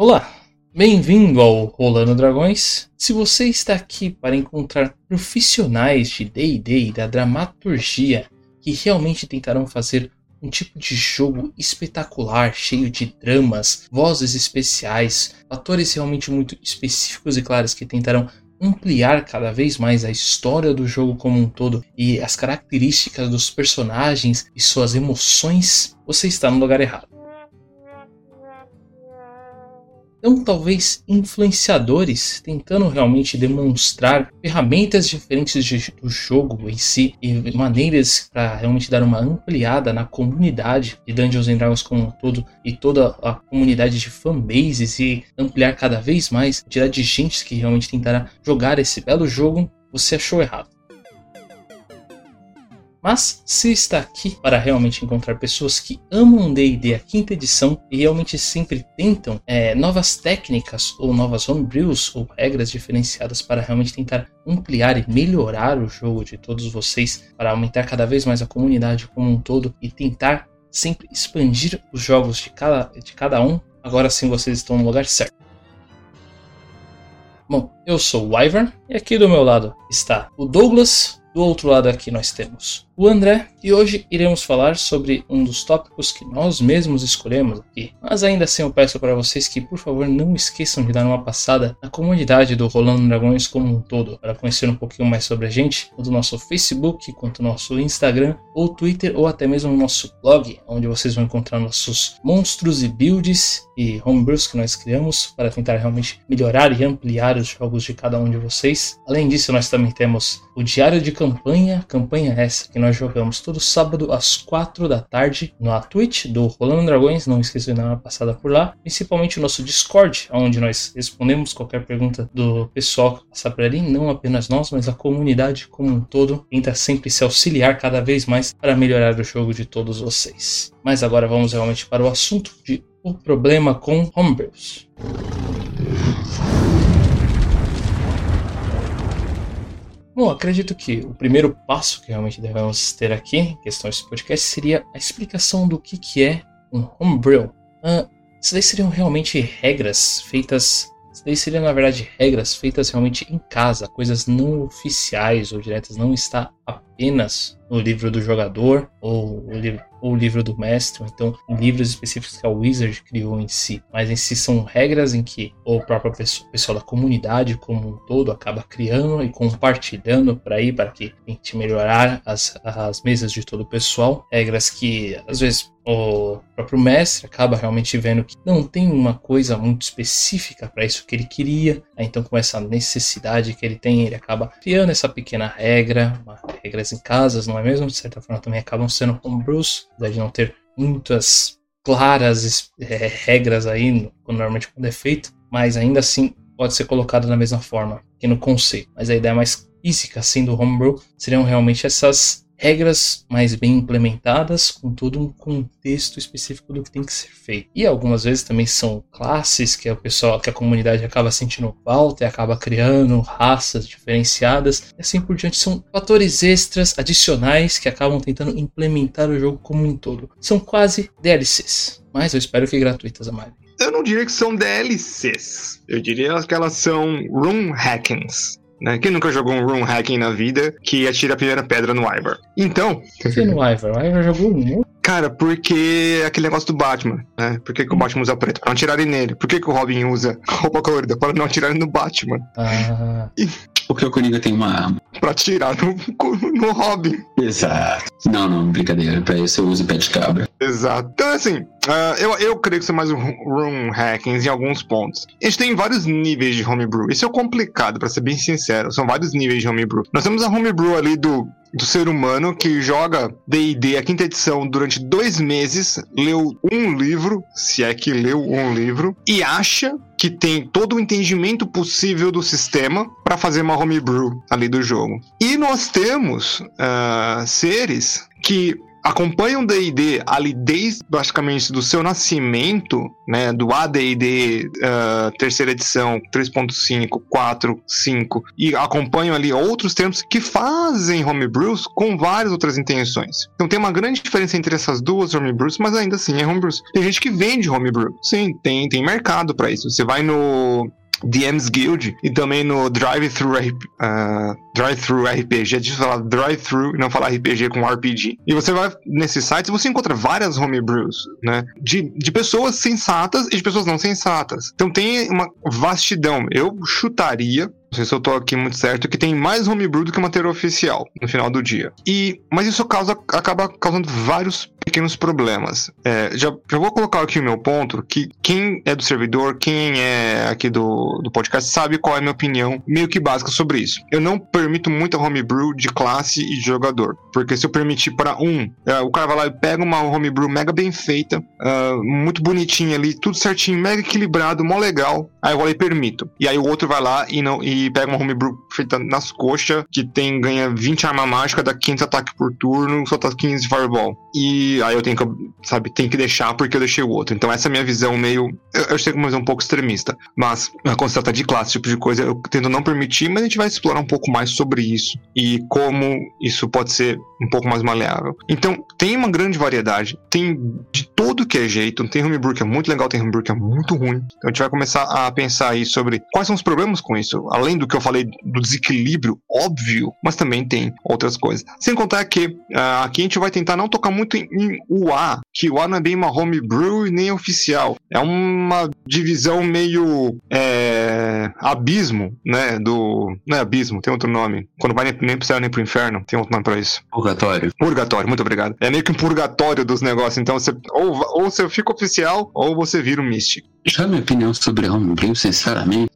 Olá, bem-vindo ao Rolando Dragões. Se você está aqui para encontrar profissionais de D&D e da dramaturgia que realmente tentarão fazer um tipo de jogo espetacular, cheio de dramas, vozes especiais, atores realmente muito específicos e claros que tentarão ampliar cada vez mais a história do jogo como um todo e as características dos personagens e suas emoções, você está no lugar errado. Então, talvez influenciadores tentando realmente demonstrar ferramentas diferentes de, do jogo em si e maneiras para realmente dar uma ampliada na comunidade de Dungeons and Dragons como um todo e toda a comunidade de fanbases e ampliar cada vez mais, tirar de gente que realmente tentará jogar esse belo jogo, você achou errado. Mas se está aqui para realmente encontrar pessoas que amam D&D a quinta edição e realmente sempre tentam é, novas técnicas ou novas homebrews ou regras diferenciadas para realmente tentar ampliar e melhorar o jogo de todos vocês, para aumentar cada vez mais a comunidade como um todo e tentar sempre expandir os jogos de cada, de cada um, agora sim vocês estão no lugar certo. Bom, eu sou o Wyvern e aqui do meu lado está o Douglas, do outro lado aqui nós temos o André e hoje iremos falar sobre um dos tópicos que nós mesmos escolhemos aqui. Mas ainda assim eu peço para vocês que por favor não esqueçam de dar uma passada na comunidade do Rolando Dragões como um todo, para conhecer um pouquinho mais sobre a gente, no nosso Facebook quanto no nosso Instagram ou Twitter ou até mesmo no nosso blog, onde vocês vão encontrar nossos monstros e builds e homebrews que nós criamos para tentar realmente melhorar e ampliar os jogos de cada um de vocês. Além disso, nós também temos o diário de campanha, campanha essa que nós jogamos todo sábado às 4 da tarde na Twitch do Rolando Dragões, não esqueça de dar passada por lá, principalmente o nosso Discord, onde nós respondemos qualquer pergunta do pessoal que passar por ali, não apenas nós, mas a comunidade como um todo tenta sempre se auxiliar cada vez mais para melhorar o jogo de todos vocês. Mas agora vamos realmente para o assunto de o problema com homebrews. Bom, acredito que o primeiro passo que realmente devemos ter aqui, em questão desse podcast, seria a explicação do que, que é um homebrew. Uh, isso daí seriam realmente regras feitas. Isso daí seriam, na verdade, regras feitas realmente em casa, coisas não oficiais ou diretas, não está apenas no livro do jogador ou o livro, ou o livro do mestre, ou então livros específicos que a Wizard criou em si. Mas em si são regras em que o próprio pessoal, da comunidade como um todo acaba criando e compartilhando para aí para que tente melhorar as, as mesas de todo o pessoal. Regras que às vezes o próprio mestre acaba realmente vendo que não tem uma coisa muito específica para isso que ele queria, então com essa necessidade que ele tem, ele acaba criando essa pequena regra, uma regras em casas, não é mesmo? De certa forma também acabam sendo homebrews, apesar de não ter muitas claras é, regras aí, normalmente quando é feito, mas ainda assim pode ser colocado da mesma forma que no conceito. Mas a ideia mais física assim do homebrew seriam realmente essas regras mais bem implementadas, com todo um contexto específico do que tem que ser feito. E algumas vezes também são classes que o pessoal, que a comunidade acaba sentindo falta e acaba criando raças diferenciadas, e assim por diante. São fatores extras, adicionais, que acabam tentando implementar o jogo como um todo. São quase DLCs, mas eu espero que gratuitas, Amari. Eu não diria que são DLCs. Eu diria que elas são room hackings. Né? Quem nunca jogou um room hacking na vida que atira a primeira pedra no Ivor? Então. Por que no Ivor? O Ivor jogou um Cara, porque aquele negócio do Batman, né? Por que, que o Batman usa preto? Pra não atirarem nele. Por que, que o Robin usa roupa colorida? Para não atirarem no Batman. Ah. E... Porque o Coringa tem uma arma. Pra atirar no, no Robin. Exato. Não, não, brincadeira. Pra isso eu uso pé de cabra. Exato. Então, assim, uh, eu, eu creio que são mais room hackings em alguns pontos. A gente tem vários níveis de homebrew. Isso é complicado, para ser bem sincero. São vários níveis de homebrew. Nós temos a homebrew ali do do ser humano que joga D&D a quinta edição durante dois meses, leu um livro, se é que leu um livro, e acha que tem todo o entendimento possível do sistema para fazer uma homebrew ali do jogo. E nós temos uh, seres que acompanham o D&D ali desde basicamente do seu nascimento, né, do AD&D uh, terceira edição 3.5, 4, 5 e acompanham ali outros termos que fazem homebrews com várias outras intenções. Então tem uma grande diferença entre essas duas homebrews, mas ainda assim é homebrews. Tem gente que vende homebrew. Sim, tem tem mercado para isso. Você vai no DM's Guild e também no Drive-Thru uh, Drive RPG. É difícil falar Drive-Thru e não falar RPG com RPG. E você vai nesses sites você encontra várias homebrews, né? De, de pessoas sensatas e de pessoas não sensatas. Então tem uma vastidão. Eu chutaria não sei se eu tô aqui muito certo, que tem mais homebrew do que material oficial no final do dia. E, mas isso causa, acaba causando vários pequenos problemas. É, já, já vou colocar aqui o meu ponto, que quem é do servidor, quem é aqui do, do podcast, sabe qual é a minha opinião meio que básica sobre isso. Eu não permito muita homebrew de classe e de jogador, porque se eu permitir para um, é, o cara vai lá e pega uma homebrew mega bem feita, uh, muito bonitinha ali, tudo certinho, mega equilibrado, mó legal, aí eu vou lá e permito. E aí o outro vai lá e não... E pega uma homebrew feita nas coxas, que tem ganha 20 arma mágica, dá 15 ataques por turno, tá 15 de fireball. E aí eu tenho que, sabe, tem que deixar porque eu deixei o outro. Então essa é a minha visão meio. Eu, eu sei que é uma visão um pouco extremista. Mas quando se trata de classe, tipo de coisa, eu tento não permitir, mas a gente vai explorar um pouco mais sobre isso e como isso pode ser um pouco mais maleável. Então, tem uma grande variedade, tem de todo que é jeito. Tem homebrew que é muito legal, tem homebrew que é muito ruim. Então a gente vai começar a pensar aí sobre quais são os problemas com isso. Além além do que eu falei do desequilíbrio óbvio, mas também tem outras coisas. Sem contar que uh, aqui a gente vai tentar não tocar muito em, em UA, que UA não é bem uma homebrew e nem oficial. É uma divisão meio é, abismo, né? Do. Não é abismo, tem outro nome. Quando vai nem, nem pro céu nem pro inferno, tem outro nome pra isso. Purgatório. Purgatório, muito obrigado. É meio que um purgatório dos negócios. Então você ou, ou você fica oficial ou você vira um místico. Já minha opinião sobre homebrew, sinceramente,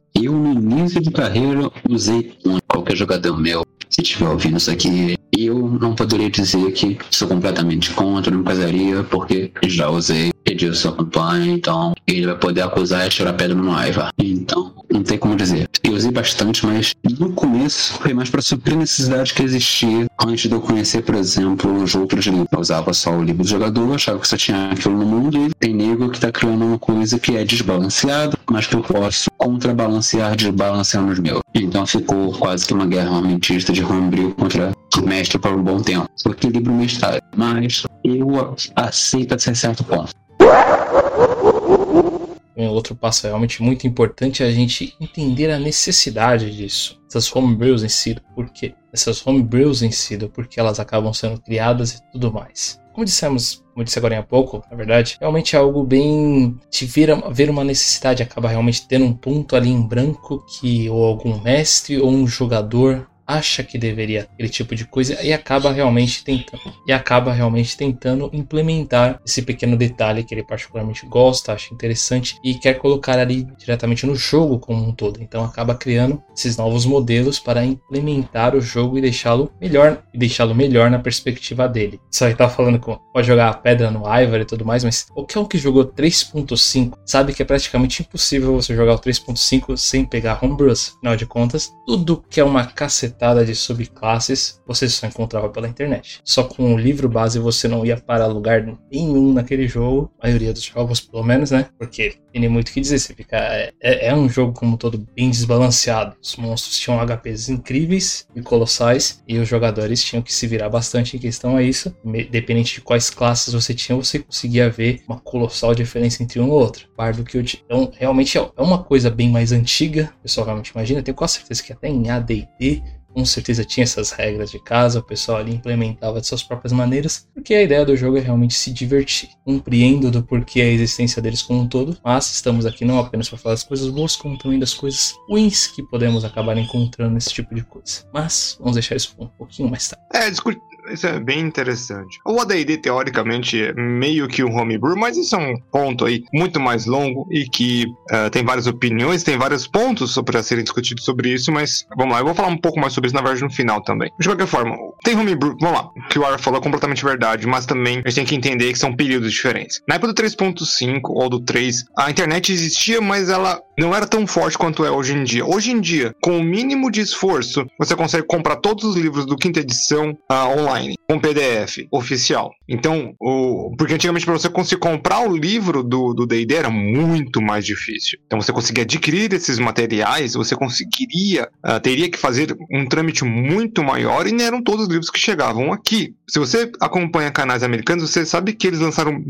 início de carreira, usei qualquer jogador meu. Se estiver ouvindo isso aqui, eu não poderia dizer que sou completamente contra, não casaria, porque já usei, pedi sua campanha, então ele vai poder acusar e tirar pedra no Aiva. Então, não tem como dizer. Eu usei bastante, mas no começo foi mais para suprir a necessidade que existia antes de eu conhecer, por exemplo, os outros livros. Eu usava só o livro do jogador, achava que só tinha aquilo no mundo, e tem nego que tá criando uma coisa que é desbalanceada, mas que eu posso contrabalancear desbalanceando os meus. Então ficou quase que uma guerra armamentista de homebrew contra mestre por um bom tempo. O equilíbrio mestrado. Mas eu aceito até certo ponto. Um outro passo realmente muito importante é a gente entender a necessidade disso. Essas homebrews em si, por quê? Essas homebrews em si, porque elas acabam sendo criadas e tudo mais. Como dissemos, como disse agora há pouco, na verdade, realmente é algo bem de ver, ver uma necessidade, acaba realmente tendo um ponto ali em branco que ou algum mestre ou um jogador acha que deveria aquele tipo de coisa e acaba realmente tentando e acaba realmente tentando implementar esse pequeno detalhe que ele particularmente gosta, acha interessante e quer colocar ali diretamente no jogo como um todo. Então acaba criando esses novos modelos para implementar o jogo e deixá-lo melhor e deixá-lo melhor na perspectiva dele. Isso aí tá falando com pode jogar a pedra no Ivar e tudo mais, mas que é o que jogou 3.5 sabe que é praticamente impossível você jogar o 3.5 sem pegar homebrews. Afinal de contas, tudo que é uma cacetada cacetada de subclasses você só encontrava pela internet. Só com o livro base você não ia para lugar nenhum naquele jogo, a maioria dos jogos pelo menos, né? Porque tem muito o que dizer, você fica, é, é, é um jogo como todo bem desbalanceado. Os monstros tinham HPs incríveis e colossais e os jogadores tinham que se virar bastante em questão a isso. Dependente de quais classes você tinha, você conseguia ver uma colossal diferença entre um e outro. Bardo que eu Então, realmente é uma coisa bem mais antiga, o pessoal realmente imagina. Tenho quase certeza que até em AD&D com certeza tinha essas regras de casa, o pessoal ali implementava de suas próprias maneiras, porque a ideia do jogo é realmente se divertir. Compreendo do porquê a existência deles como um todo, mas estamos aqui não apenas para falar das coisas boas, como também das coisas ruins que podemos acabar encontrando nesse tipo de coisa. Mas vamos deixar isso um pouquinho mais tarde. É, discutir isso é bem interessante. O AD&D, teoricamente, é meio que um homebrew, mas isso é um ponto aí muito mais longo e que uh, tem várias opiniões, tem vários pontos para serem discutidos sobre isso, mas vamos lá, eu vou falar um pouco mais sobre isso, na verdade, no final também. De qualquer forma, tem homebrew, vamos lá, o que o Ara falou é completamente verdade, mas também a gente tem que entender que são períodos diferentes. Na época do 3.5 ou do 3, a internet existia, mas ela não era tão forte quanto é hoje em dia. Hoje em dia, com o mínimo de esforço, você consegue comprar todos os livros do quinta edição uh, online, com PDF oficial. Então, o... porque antigamente para você conseguir comprar o livro do D&D era muito mais difícil. Então, você conseguia adquirir esses materiais, você conseguiria, uh, teria que fazer um trâmite muito maior e não eram todos os livros que chegavam aqui. Se você acompanha canais americanos, você sabe que eles lançaram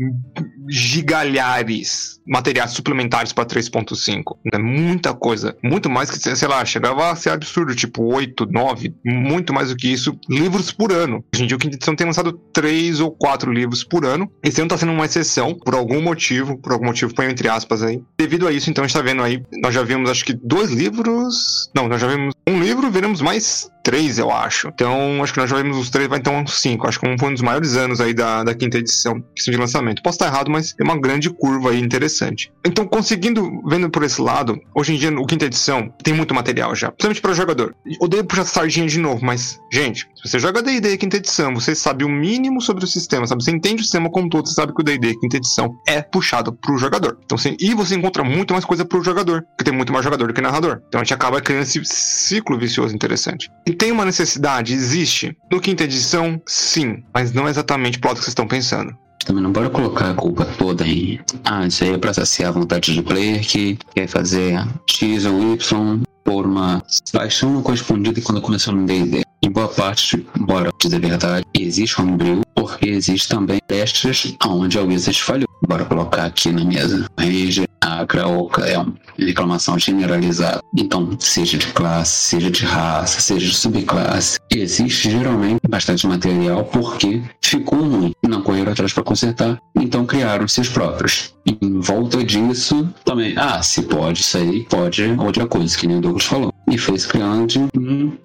gigalhares materiais suplementares para 3.5. É muita coisa. Muito mais que, sei lá, chegava a ser absurdo, tipo 8, 9, muito mais do que isso, livros por ano. Hoje em dia o Quinta Edição tem lançado 3 ou 4 livros por ano. Esse ano tá sendo uma exceção, por algum motivo, por algum motivo, põe entre aspas aí. Devido a isso, então, a gente tá vendo aí, nós já vimos acho que dois livros. Não, nós já vimos um livro, veremos mais três, eu acho. Então, acho que nós já vimos os três, vai então uns cinco. Acho que foi um dos maiores anos aí da, da quinta edição, de lançamento. Posso estar errado, mas é uma grande curva aí interessante. Então, conseguindo, vendo por esse lado, hoje em dia, o quinta edição tem muito material já, principalmente para jogador. Odeio puxar sardinha de novo, mas, gente, se você joga D&D quinta edição, você sabe o mínimo sobre o sistema, sabe? Você entende o sistema como todo, você sabe que o D&D quinta edição é puxado pro jogador. Então, você, e você encontra muito mais coisa pro jogador, porque tem muito mais jogador do que narrador. Então, a gente acaba criando esse ciclo vicioso interessante. Tem uma necessidade, existe. No quinta edição, sim, mas não exatamente pro lado que vocês estão pensando. Também não bora colocar a culpa toda em. Ah, isso aí é pra saciar a vontade do player que quer fazer X ou Y por uma paixão não correspondida quando começou no D&D. Em boa parte, bora dizer a verdade, existe homebrew porque existe também testes onde a Wizard falhou. Bora colocar aqui na mesa. Ranger, a Graoka é uma reclamação generalizada. Então, seja de classe, seja de raça, seja de subclasse, existe geralmente bastante material porque ficou ruim, não correram atrás para consertar, então criaram seus próprios. Em volta disso, também, ah, se pode aí, pode outra coisa, que nem o Douglas falou. E fez criando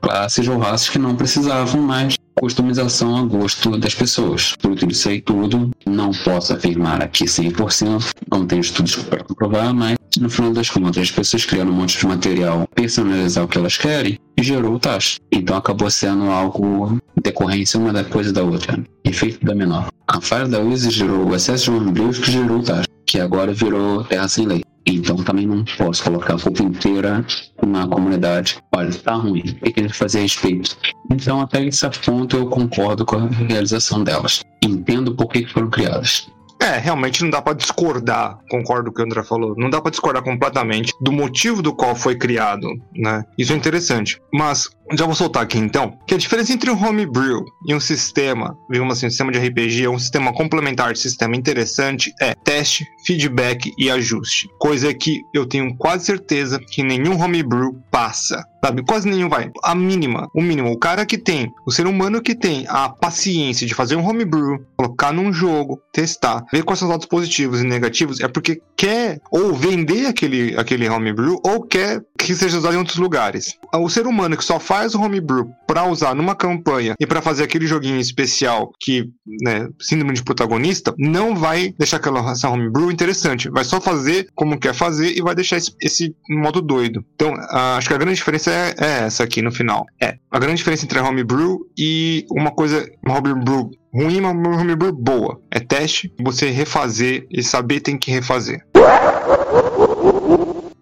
classes ou raças que não precisavam mais customização a gosto das pessoas. Disso aí tudo, não posso afirmar aqui 100%, não tenho estudos para comprovar, mas no final das contas, as pessoas criaram um monte de material, personalizar o que elas querem e gerou o taxa. Então acabou sendo algo decorrência uma da coisa da outra. Efeito da menor. A falha da Wizard gerou o excesso de homebrews que gerou taxa, que agora virou terra sem lei. Então também não posso colocar a culpa inteira na comunidade. Olha, tá ruim, o que a gente fazer a respeito? Então, até esse ponto, eu concordo com a realização delas. Entendo por que foram criadas. É, realmente não dá para discordar, concordo com o que o André falou, não dá para discordar completamente do motivo do qual foi criado, né? Isso é interessante. Mas já vou soltar aqui então, que a diferença entre um homebrew e um sistema, digamos assim, um sistema de RPG, um sistema complementar de sistema interessante é teste, feedback e ajuste. Coisa que eu tenho quase certeza que nenhum homebrew passa. Sabe? Quase nenhum vai. A mínima, o mínimo. O cara que tem, o ser humano que tem a paciência de fazer um homebrew, colocar num jogo, testar, ver quais são os lados positivos e negativos, é porque quer ou vender aquele, aquele homebrew ou quer que seja usado em outros lugares. O ser humano que só faz o homebrew para usar numa campanha e para fazer aquele joguinho especial que, né, síndrome de protagonista, não vai deixar aquela essa homebrew interessante. Vai só fazer como quer fazer e vai deixar esse, esse modo doido. Então, acho que a grande diferença é, é, essa aqui no final. É, a grande diferença entre a homebrew e uma coisa, uma homebrew ruim e uma homebrew boa. É teste, você refazer e saber tem que refazer.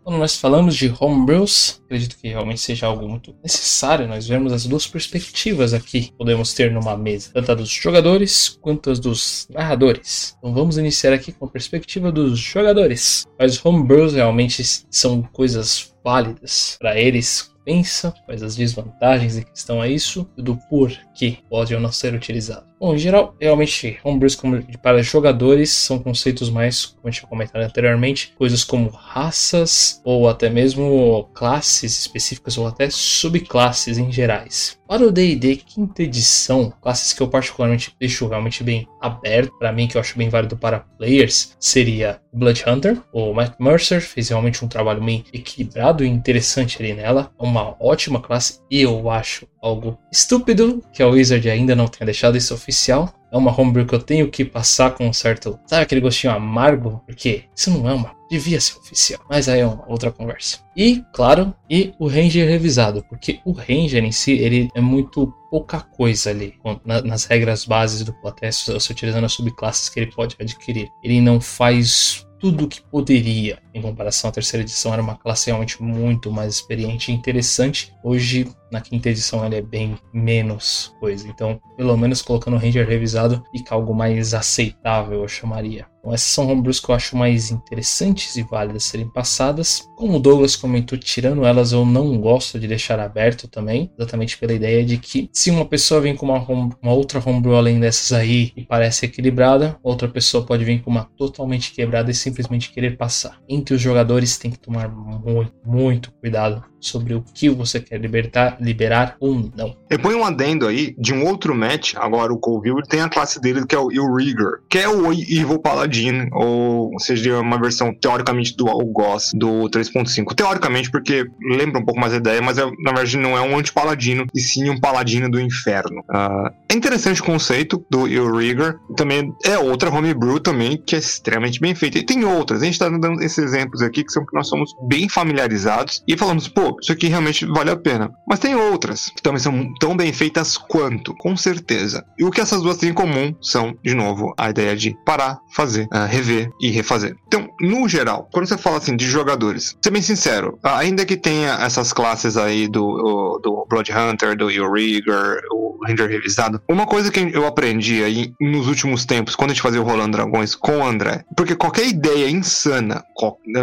Quando nós falamos de homebrews, acredito que realmente seja algo muito necessário nós vermos as duas perspectivas aqui podemos ter numa mesa, tanto a dos jogadores quanto as dos narradores. Então vamos iniciar aqui com a perspectiva dos jogadores. Mas homebrews realmente são coisas válidas para eles pensa, quais as desvantagens em questão a isso e do porquê pode ou não ser utilizado. Bom, em geral, realmente, homebrews como para jogadores são conceitos mais, como a gente comentado anteriormente, coisas como raças ou até mesmo classes específicas ou até subclasses em gerais. Para o D&D quinta edição, classes que eu particularmente deixo realmente bem aberto para mim, que eu acho bem válido para players, seria Blood Hunter. O Matt Mercer fez realmente um trabalho bem equilibrado e interessante ali nela. Uma ótima classe e eu acho algo estúpido que a Wizard ainda não tenha deixado isso oficial. É uma homebrew que eu tenho que passar com um certo. Sabe aquele gostinho amargo? Porque isso não é uma. Devia ser oficial. Mas aí é uma outra conversa. E, claro, e o Ranger revisado. Porque o Ranger em si, ele é muito pouca coisa ali. nas regras bases do Platécio, se utilizando as subclasses que ele pode adquirir. Ele não faz tudo que poderia. Em comparação à terceira edição, era uma classe realmente muito mais experiente e interessante. Hoje, na quinta edição, ela é bem menos coisa. Então, pelo menos colocando o Ranger revisado, fica algo mais aceitável, eu chamaria. Então, essas são homebrews que eu acho mais interessantes e válidas serem passadas. Como o Douglas comentou, tirando elas, eu não gosto de deixar aberto também, exatamente pela ideia de que se uma pessoa vem com uma, home, uma outra homebrew além dessas aí e parece equilibrada, outra pessoa pode vir com uma totalmente quebrada e simplesmente querer passar. Entre os jogadores tem que tomar muito, muito cuidado sobre o que você quer libertar, liberar ou não. Eu ponho um adendo aí de um outro match, agora o Colville tem a classe dele que é o Rigor, que é o Evil Paladin, ou seja, uma versão teoricamente do Algoz do 3.5. Teoricamente, porque lembra um pouco mais a ideia, mas é, na verdade não é um anti-paladino, e sim um paladino do inferno. Uh, é interessante o conceito do Rigor, também é outra homebrew também, que é extremamente bem feita. E tem outras, a gente tá dando esses exemplos aqui que são que nós somos bem familiarizados, e falamos, pô, isso aqui realmente vale a pena. Mas tem outras que também são tão bem feitas quanto, com certeza. E o que essas duas têm em comum são, de novo, a ideia de parar, fazer, uh, rever e refazer. Então, no geral, quando você fala assim de jogadores, ser bem sincero, ainda que tenha essas classes aí do, do Blood Hunter, do Rigor, o Ranger revisado, uma coisa que eu aprendi aí nos últimos tempos, quando a gente fazia o Rolando Dragões com o André, porque qualquer ideia insana,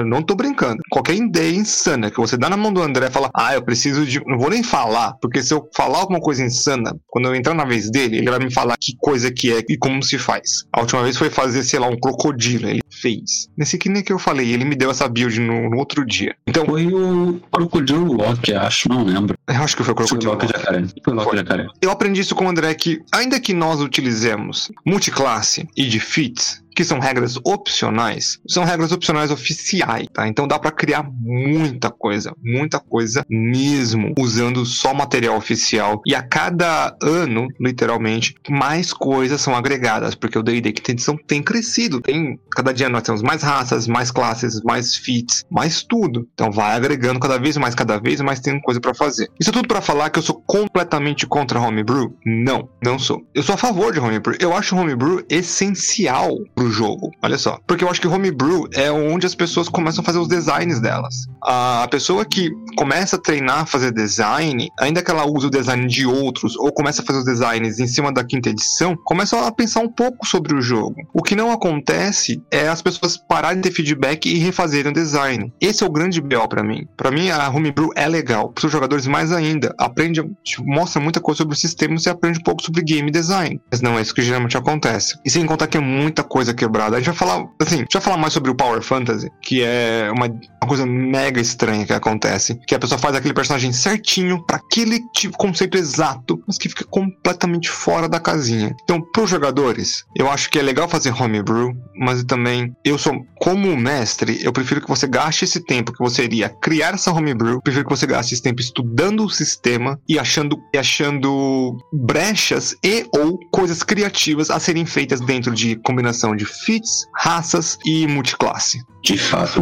não tô brincando, qualquer ideia insana que você dá na mão do André André fala, ah, eu preciso de. Não vou nem falar, porque se eu falar alguma coisa insana, quando eu entrar na vez dele, ele vai me falar que coisa que é e como se faz. A última vez foi fazer, sei lá, um crocodilo. Ele fez. Nesse que nem que eu falei, ele me deu essa build no, no outro dia. Então. Foi o Crocodilo Loki, acho, não lembro. Eu acho que foi o Crocodilo Loki. Jacaré. Foi Loki Jacaré. Eu aprendi isso com o André que, ainda que nós utilizemos multiclasse e defeats, que são regras opcionais, são regras opcionais oficiais, tá? Então dá para criar muita coisa, muita coisa mesmo, usando só material oficial. E a cada ano, literalmente, mais coisas são agregadas, porque o D&D que tem edição tem crescido, tem cada dia nós temos mais raças, mais classes, mais feats, mais tudo. Então vai agregando cada vez mais, cada vez mais tem coisa para fazer. Isso é tudo para falar que eu sou completamente contra homebrew? Não, não sou. Eu sou a favor de homebrew. Eu acho homebrew essencial pro pro jogo. Olha só. Porque eu acho que homebrew é onde as pessoas começam a fazer os designs delas. A pessoa que começa a treinar a fazer design, ainda que ela use o design de outros ou começa a fazer os designs em cima da quinta edição, começa a pensar um pouco sobre o jogo. O que não acontece é as pessoas pararem de ter feedback e refazerem o design. Esse é o grande BO para mim. Para mim a homebrew é legal. Para os jogadores mais ainda, aprende, tipo, mostra muita coisa sobre o sistema e você aprende um pouco sobre game design. Mas não é isso que geralmente acontece. E sem contar que é muita coisa quebrada. A gente vai falar, assim, vai falar mais sobre o Power Fantasy, que é uma, uma coisa mega estranha que acontece. Que a pessoa faz aquele personagem certinho para aquele tipo, conceito exato, mas que fica completamente fora da casinha. Então, pros jogadores, eu acho que é legal fazer homebrew, mas também, eu sou, como mestre, eu prefiro que você gaste esse tempo que você iria criar essa homebrew, prefiro que você gaste esse tempo estudando o sistema e achando, e achando brechas e ou coisas criativas a serem feitas dentro de combinação de de fits, raças e multiclasse. De fato,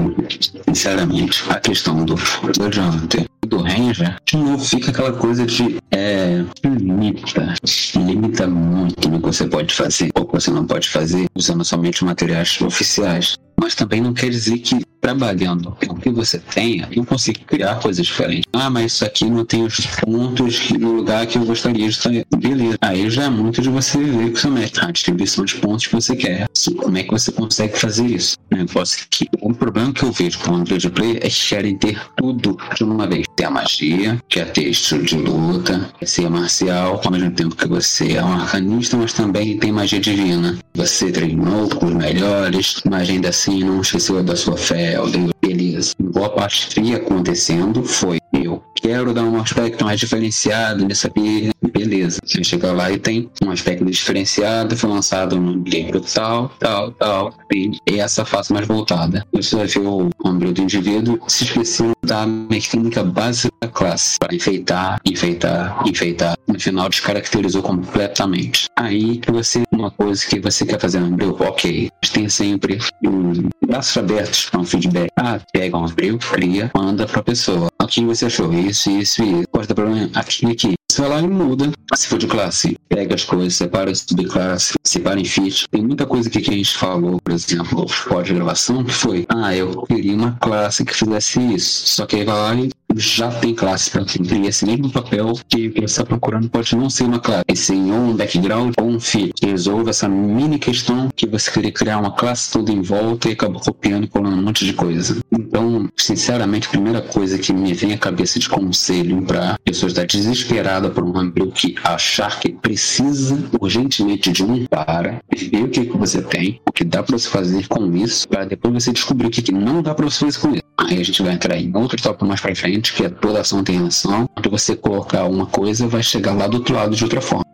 sinceramente, a questão do Blood Hunter e do Ranger, de novo, fica aquela coisa de é, limita, limita muito no que você pode fazer ou que você não pode fazer usando somente materiais oficiais. Mas também não quer dizer que trabalhando com o que você tenha, eu consigo criar coisas diferentes. Ah, mas isso aqui não tem os pontos no lugar que eu gostaria de ter. Beleza. Aí já é muito de você ver com o seu mestre, a distribuição de pontos que você quer. Assim, como é que você consegue fazer isso? O negócio que o problema que eu vejo com o Android Play é que querem ter tudo de uma vez. Ter a magia, quer ter estilo de luta, quer ser marcial, ao mesmo tempo que você é um arcanista, mas também tem magia divina. Você treinou com os melhores, mas ainda assim não esqueceu da sua fé, beleza. Boa parte que ia acontecendo foi eu quero dar um aspecto mais diferenciado nisso aqui, beleza. Você chega lá e tem um aspecto diferenciado, foi lançado no livro tal, tal, tal, e essa face mais voltada. Você vai ver o ombro do indivíduo se esqueceu da mecânica básica da classe, para enfeitar, enfeitar, enfeitar. No final descaracterizou completamente. Aí você, uma coisa que você quer fazer no Umbril, ok, tem sempre um braços abertos para um feedback. Ah, pega um Umbril, cria, manda para a pessoa. O que você achou? Isso, isso e isso. pode ter problema aqui aqui. Você vai lá e muda. Se for de classe, pega as coisas, separa as subclasse, separa em feat. Tem muita coisa aqui que a gente falou, por exemplo, pós-gravação, que foi, ah, eu queria uma classe que fizesse isso. Só que aí vai lá e já tem classe para cumprir esse mesmo papel que você está procurando pode não ser uma classe, e sim um background ou um que resolve essa mini questão que você queria criar uma classe toda em volta e acabou copiando e colando um monte de coisa. Então, sinceramente, a primeira coisa que me vem à cabeça de conselho para pessoa estar desesperada por um homebrew que achar que precisa urgentemente de um para ver o que, que você tem, o que dá para você fazer com isso, para depois você descobrir o que, que não dá para você fazer com isso. Aí a gente vai entrar em outro tópico mais pra frente, que é toda ação tem reação. Quando você colocar uma coisa, vai chegar lá do outro lado de outra forma.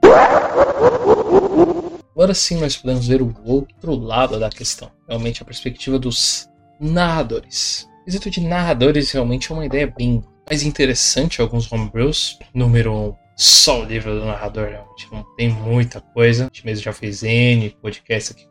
Agora sim nós podemos ver o outro lado da questão. Realmente a perspectiva dos narradores. O quesito de narradores realmente é uma ideia bem mais interessante alguns homebrews. Número 1, um, só o livro do narrador, realmente não tem muita coisa. A gente mesmo já fez N podcast aqui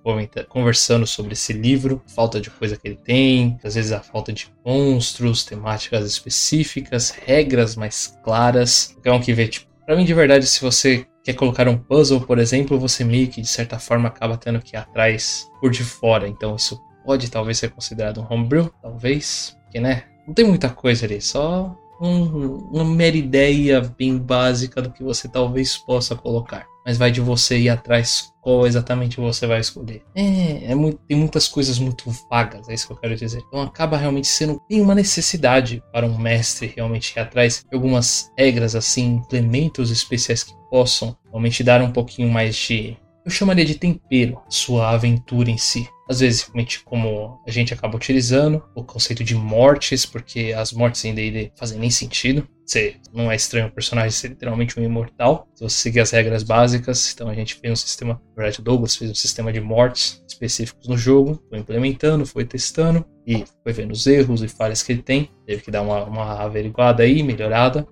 conversando sobre esse livro, falta de coisa que ele tem, às vezes a falta de monstros, temáticas específicas, regras mais claras. Então, que ver, tipo, pra mim de verdade, se você quer colocar um puzzle, por exemplo, você meio que de certa forma acaba tendo que ir atrás por de fora. Então, isso pode talvez ser considerado um homebrew, talvez, porque né, não tem muita coisa ali, só um, uma mera ideia bem básica do que você talvez possa colocar. Mas vai de você ir atrás qual exatamente você vai escolher. É, é muito, tem muitas coisas muito vagas, é isso que eu quero dizer. Então acaba realmente sendo tem uma necessidade para um mestre realmente ir atrás de algumas regras assim, implementos especiais que possam realmente dar um pouquinho mais de eu chamaria de tempero sua aventura em si. Às vezes, como a gente acaba utilizando o conceito de mortes, porque as mortes em D&D fazem nem sentido. Você não é estranho o personagem ser literalmente um imortal. Se você seguir as regras básicas, então a gente fez um sistema, na verdade o Douglas fez um sistema de mortes específicos no jogo, foi implementando, foi testando e foi vendo os erros e falhas que ele tem. Teve que dar uma, uma averiguada aí, melhorada.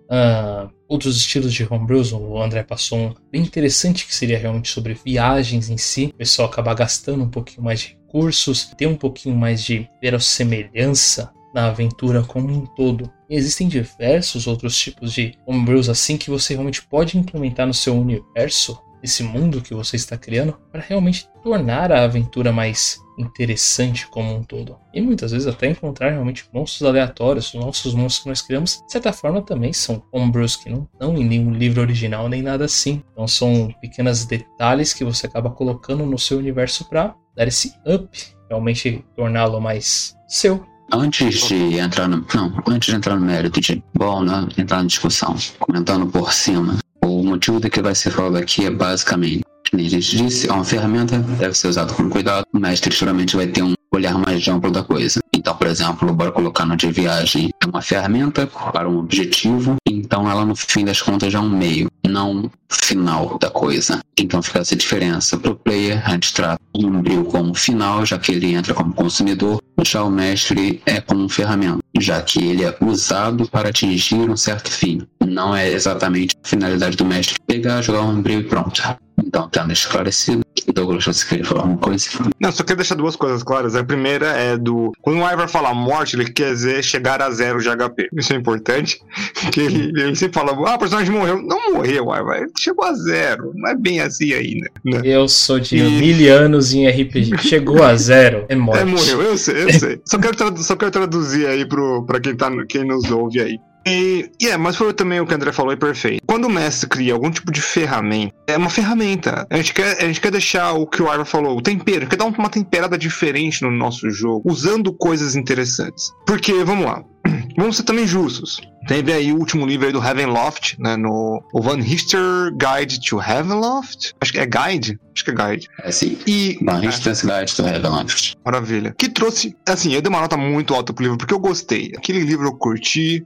Outros estilos de homebrews, o André passou um bem interessante que seria realmente sobre viagens em si. O pessoal acabar gastando um pouquinho mais de recursos, ter um pouquinho mais de verossemelhança na aventura como um todo. E existem diversos outros tipos de homebrews assim que você realmente pode implementar no seu universo, esse mundo que você está criando, para realmente tornar a aventura mais interessante como um todo. E muitas vezes até encontrar realmente monstros aleatórios, os nossos monstros que nós criamos, de certa forma também são homebrews que não estão em nenhum livro original nem nada assim. Então são pequenos detalhes que você acaba colocando no seu universo para dar esse up, realmente torná-lo mais seu. Antes de entrar no. Não, antes de entrar no mérito de bom, né? Entrar na discussão, comentando por cima. O motivo do que vai ser falado aqui é basicamente como a gente disse, é uma ferramenta, deve ser usada com cuidado. O mestre geralmente vai ter um olhar mais amplo da coisa. Então, por exemplo, bora colocar no de viagem é uma ferramenta para um objetivo, então ela no fim das contas é um meio, não final da coisa. Então fica essa diferença. Para o player, a gente trata o umbril como final, já que ele entra como consumidor, já o mestre é como ferramenta, já que ele é usado para atingir um certo fim. Não é exatamente a finalidade do mestre pegar, jogar um umbril e pronto. Então, tendo esclarecido, Douglas, você queria falar uma coisa? Não, só queria deixar duas coisas claras. A primeira é do. Quando o Ivar fala morte, ele quer dizer chegar a zero de HP. Isso é importante. Que ele, ele sempre fala, ah, o personagem morreu. Não morreu, Ivar. Ele chegou a zero. Não é bem assim ainda. Né? Eu sou de e... mil anos em RPG. Chegou a zero. É morte. É, morreu. Eu sei, eu sei. só, quero só quero traduzir aí pro, pra quem, tá, quem nos ouve aí. E, yeah, mas foi também o que o André falou, é perfeito. Quando o mestre cria algum tipo de ferramenta, é uma ferramenta. A gente quer, a gente quer deixar o que o Ivar falou, o tempero, quer dar uma temperada diferente no nosso jogo, usando coisas interessantes. Porque, vamos lá, vamos ser também justos. Teve aí o último livro aí do Heavenloft, né? No o Van Richter Guide to Heavenloft. Acho que é Guide. Acho que é Guide. É sim. E. Van Richter's é. Guide to Heavenloft. Maravilha. Que trouxe. Assim, eu dei uma nota muito alta pro livro porque eu gostei. Aquele livro eu curti.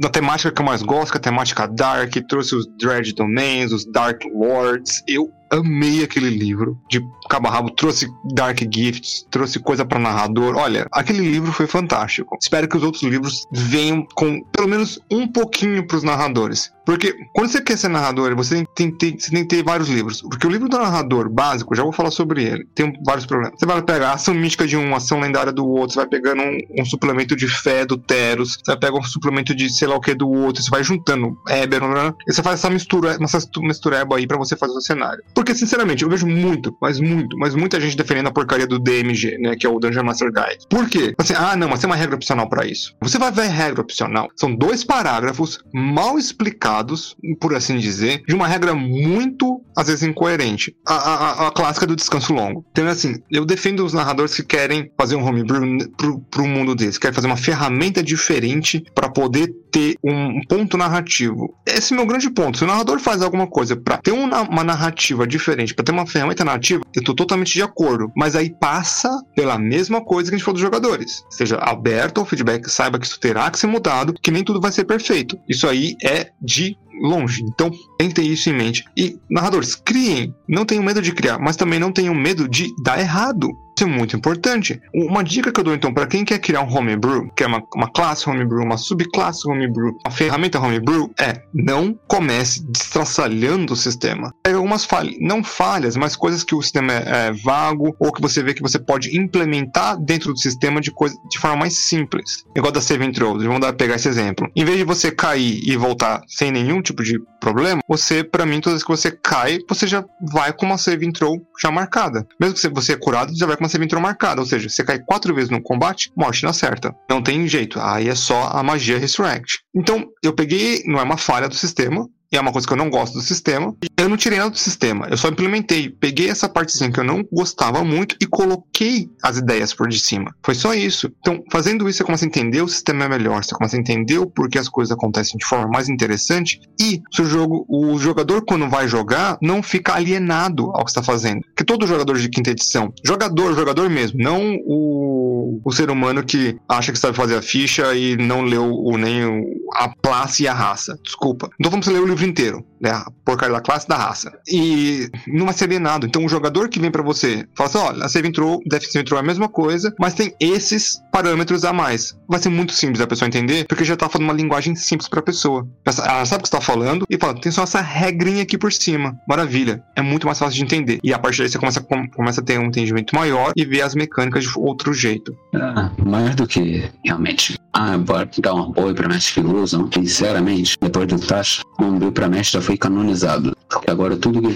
Na temática que eu mais gosto, que é a temática Dark, trouxe os Dread Domains, os Dark Lords. Eu amei aquele livro de cabo a rabo, trouxe Dark Gifts, trouxe coisa para narrador. Olha, aquele livro foi fantástico. Espero que os outros livros venham com pelo menos um pouquinho pros narradores. Porque quando você quer ser narrador, você tem, tem, você tem que ter vários livros. Porque o livro do narrador básico, já vou falar sobre ele, tem vários problemas. Você vai pegar a ação mística de um, ação lendária do outro, você vai pegando um, um suplemento de fé do Teros, você vai pegar um suplemento de sei lá o que do outro, você vai juntando Eber, e você faz essa mistura, essa mistureba aí para você fazer o cenário. Porque, sinceramente, eu vejo muito, mas muito, mas muita gente defendendo a porcaria do DMG, né? Que é o Dungeon Master Guide. Por quê? Assim, ah, não, mas tem uma regra opcional para isso. Você vai ver regra opcional. São dois parágrafos mal explicados, por assim dizer, de uma regra muito, às vezes, incoerente. A, a, a clássica do descanso longo. Então, assim, eu defendo os narradores que querem fazer um homebrew pro, pro mundo deles, querem fazer uma ferramenta diferente para poder ter um ponto narrativo. Esse é o meu grande ponto. Se o narrador faz alguma coisa para ter uma, uma narrativa diferente, para ter uma ferramenta narrativa, eu tô totalmente de acordo. Mas aí passa pela mesma coisa que a gente falou dos jogadores. Seja aberto ao feedback, saiba que isso terá que ser mudado, que nem tudo vai ser perfeito. Isso aí é de longe. Então, tem que ter isso em mente. E, narradores, criem. Não tenham medo de criar, mas também não tenham medo de dar errado. Isso é muito importante. Uma dica que eu dou então para quem quer criar um homebrew, que é uma, uma classe homebrew, uma subclasse homebrew, uma ferramenta homebrew, é não comece destraçalhando o sistema. Pega algumas falhas, não falhas, mas coisas que o sistema é, é, vago ou que você vê que você pode implementar dentro do sistema de, coisa, de forma mais simples. Igual da save throws, vamos dar, pegar esse exemplo. Em vez de você cair e voltar sem nenhum tipo de problema, você, para mim, todas as que você cai, você já vai com uma save throw já marcada. Mesmo que você é curado, já vai com uma save throw marcada. Ou seja, você cai quatro vezes no combate, morte na certa. Não tem jeito. Aí é só a magia Resurrect. Então, eu peguei, não é uma falha do sistema, e é uma coisa que eu não gosto do sistema. Eu não tirei nada do sistema, eu só implementei. Peguei essa partezinha que eu não gostava muito e coloquei as ideias por de cima. Foi só isso. Então, fazendo isso, você começa a entender o sistema é melhor, você começa a entender o porquê as coisas acontecem de forma mais interessante e o jogo, o jogador, quando vai jogar, não fica alienado ao que está fazendo. Porque todo jogador de quinta edição, jogador, jogador mesmo, não o, o ser humano que acha que sabe fazer a ficha e não leu o, nem o, a classe e a raça. Desculpa. Então vamos ler o livro livro inteiro, né? A porcaria da classe da raça. E não vai ser alienado. Então o jogador que vem para você fala assim: olha, a save intro, def save intro é a mesma coisa, mas tem esses parâmetros a mais. Vai ser muito simples a pessoa entender, porque já tá falando uma linguagem simples pra pessoa. Ela sabe o que você tá falando e fala: tem só essa regrinha aqui por cima. Maravilha. É muito mais fácil de entender. E a partir daí você começa, começa a ter um entendimento maior e ver as mecânicas de outro jeito. Ah, mais do que realmente. Ah, bora dar um apoio pra mestres que usam. Sinceramente, depois do Tash, um para mestre já foi canonizado. Agora tudo que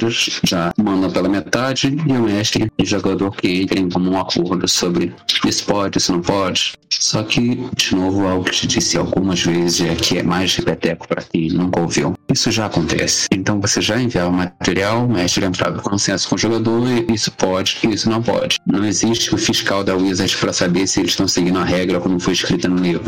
já manda pela metade e o mestre e o jogador que entra em comum acordo sobre isso pode, isso não pode. Só que, de novo, algo que te disse algumas vezes é que é mais repeteco para quem nunca ouviu. Isso já acontece. Então você já enviava o material, o mestre entrava em consenso com o jogador e isso pode, isso não pode. Não existe o fiscal da Wizard para saber se eles estão seguindo a regra como foi escrita no livro.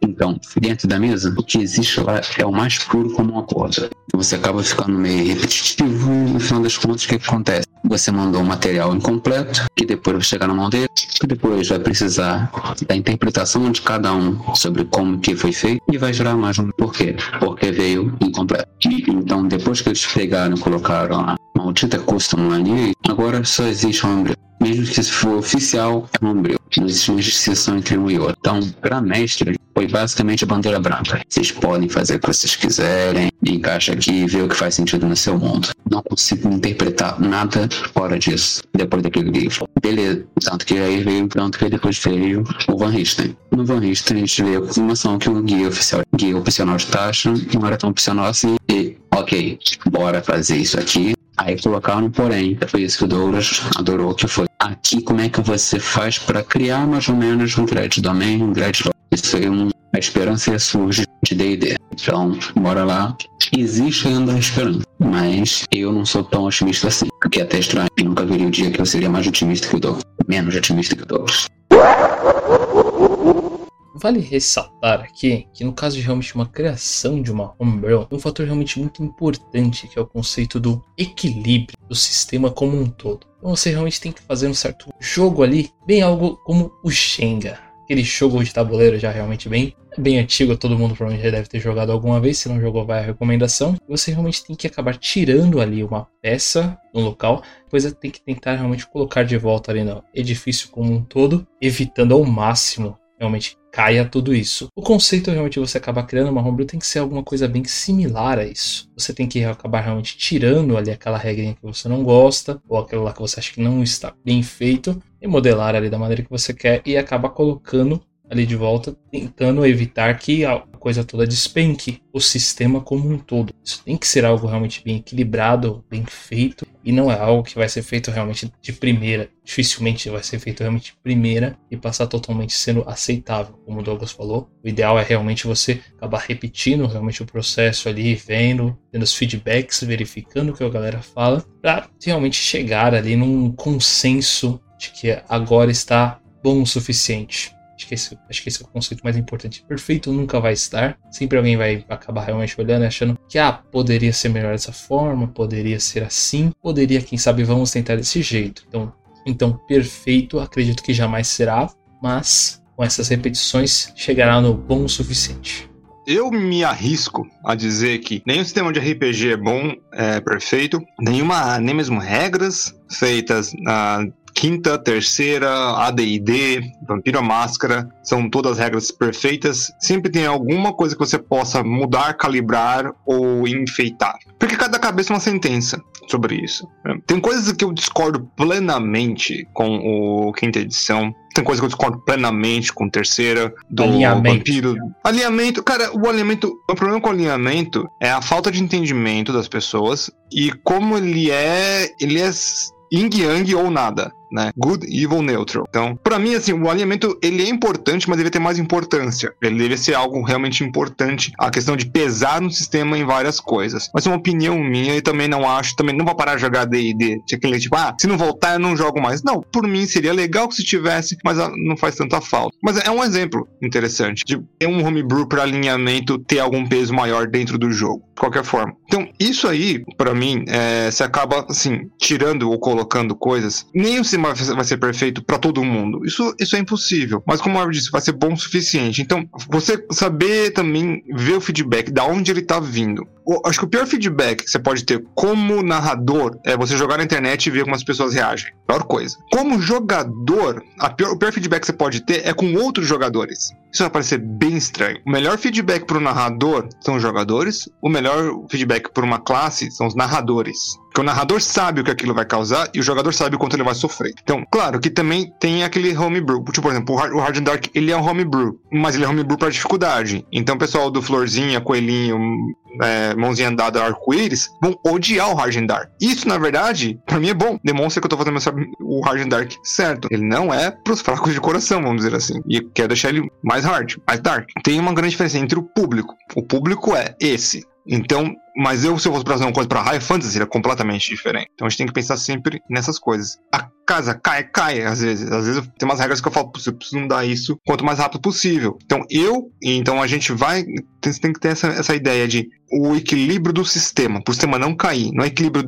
Então, dentro da mesa, o que existe lá é o mais puro como uma corda. Você acaba ficando meio repetitivo e no final das contas, o que, que acontece? Você mandou um material incompleto, que depois vai chegar na mão dele, que depois vai precisar da interpretação de cada um sobre como que foi feito e vai gerar mais um porquê. Porque veio incompleto. Então, depois que eles pegaram e colocaram a maldita custom ali, agora só existe um homebrew. Mesmo que se for oficial, é um homebrew. Não existe uma distinção entre um e outro. Então, para mestre, foi basicamente a bandeira branca. Vocês podem fazer o que vocês quiserem, encaixa aqui e vê o que faz sentido no seu mundo. Não consigo interpretar nada fora disso, depois daquele livro. Beleza, tanto que aí veio, tanto que depois veio o Van Richten. No Van Richten a gente vê a confirmação que o guia oficial, guia opcional de taxa não era tão opcional assim e, ok, bora fazer isso aqui. Aí colocaram porém, foi isso que o Douglas adorou, que foi aqui como é que você faz para criar mais ou menos um thread domain, um thread isso aí é um, a esperança surge de D&D. Então, bora lá. Existe ainda a esperança, mas eu não sou tão otimista assim. Porque até estranho, nunca veria o dia que eu seria mais otimista que o Douglas. Menos otimista que o Douglas. Vale ressaltar aqui que no caso de realmente uma criação de uma homebrew, um fator realmente muito importante que é o conceito do equilíbrio do sistema como um todo. Então você realmente tem que fazer um certo jogo ali, bem algo como o Shenga aquele jogo de tabuleiro já realmente bem, bem antigo, todo mundo provavelmente já deve ter jogado alguma vez, se não jogou vai a recomendação. Você realmente tem que acabar tirando ali uma peça no local, depois tem que tentar realmente colocar de volta ali no edifício como um todo, evitando ao máximo realmente caia tudo isso. O conceito realmente você acabar criando uma homebrew tem que ser alguma coisa bem similar a isso. Você tem que acabar realmente tirando ali aquela regrinha que você não gosta, ou aquilo lá que você acha que não está bem feito, e modelar ali da maneira que você quer e acabar colocando ali de volta, tentando evitar que a coisa toda despenque o sistema como um todo. Isso tem que ser algo realmente bem equilibrado, bem feito, e não é algo que vai ser feito realmente de primeira. Dificilmente vai ser feito realmente de primeira e passar totalmente sendo aceitável, como o Douglas falou. O ideal é realmente você acabar repetindo realmente o processo ali, vendo, tendo os feedbacks, verificando o que a galera fala, para realmente chegar ali num consenso de que agora está bom o suficiente Acho que, esse, acho que esse é o conceito mais importante. Perfeito nunca vai estar. Sempre alguém vai acabar realmente olhando e achando que, ah, poderia ser melhor dessa forma, poderia ser assim, poderia, quem sabe, vamos tentar desse jeito. Então, então perfeito, acredito que jamais será, mas com essas repetições chegará no bom o suficiente. Eu me arrisco a dizer que nenhum sistema de RPG é bom, é perfeito, nenhuma, nem mesmo regras feitas na quinta, terceira, AD&D, Vampiro à Máscara, são todas regras perfeitas. Sempre tem alguma coisa que você possa mudar, calibrar ou enfeitar. Porque cada cabeça é uma sentença sobre isso. Tem coisas que eu discordo plenamente com o quinta edição. Tem coisa que eu discordo plenamente com terceira, do alinhamento. vampiro. Alinhamento, cara, o alinhamento. O problema com o alinhamento é a falta de entendimento das pessoas e como ele é. Ele é yin yang ou nada né? Good, evil, neutral. Então, para mim, assim, o alinhamento ele é importante, mas deve ter mais importância. Ele deve ser algo realmente importante. A questão de pesar no sistema em várias coisas. Mas é uma opinião minha e também não acho, também não vou parar de jogar D&D. Aquele tipo, ah, se não voltar eu não jogo mais. Não, por mim seria legal que se tivesse, mas ah, não faz tanta falta. Mas é um exemplo interessante de ter um homebrew para alinhamento ter algum peso maior dentro do jogo. De qualquer forma. Então, isso aí, para mim, é, você acaba, assim, tirando ou colocando coisas. Nem o sistema vai ser perfeito para todo mundo. Isso, isso é impossível. Mas como eu disse, vai ser bom o suficiente. Então, você saber também ver o feedback, da onde ele tá vindo acho que o pior feedback que você pode ter como narrador é você jogar na internet e ver como as pessoas reagem. Pior coisa. Como jogador, pior, o pior feedback que você pode ter é com outros jogadores. Isso vai parecer bem estranho. O melhor feedback para o narrador são os jogadores, o melhor feedback para uma classe são os narradores. Porque o narrador sabe o que aquilo vai causar e o jogador sabe o quanto ele vai sofrer. Então, claro que também tem aquele homebrew. Tipo, por exemplo, o Hard and Dark, ele é um homebrew, mas ele é homebrew para dificuldade. Então, o pessoal do Florzinha, Coelhinho, é, mãozinha dada arco-íris, vão odiar o Hard and Dark. Isso, na verdade, para mim é bom. Demonstra que eu tô fazendo o Hard and Dark certo. Ele não é pros fracos de coração, vamos dizer assim. E quero deixar ele mais hard, mais dark. Tem uma grande diferença entre o público. O público é esse. Então, mas eu, se eu fosse trazer uma coisa para High Fantasy, seria completamente diferente. Então a gente tem que pensar sempre nessas coisas. A casa cai, cai, às vezes. Às vezes tem umas regras que eu falo, você precisa mudar isso quanto mais rápido possível. Então eu, então a gente vai, tem, tem que ter essa, essa ideia de o equilíbrio do sistema, para o sistema não cair, não é equilíbrio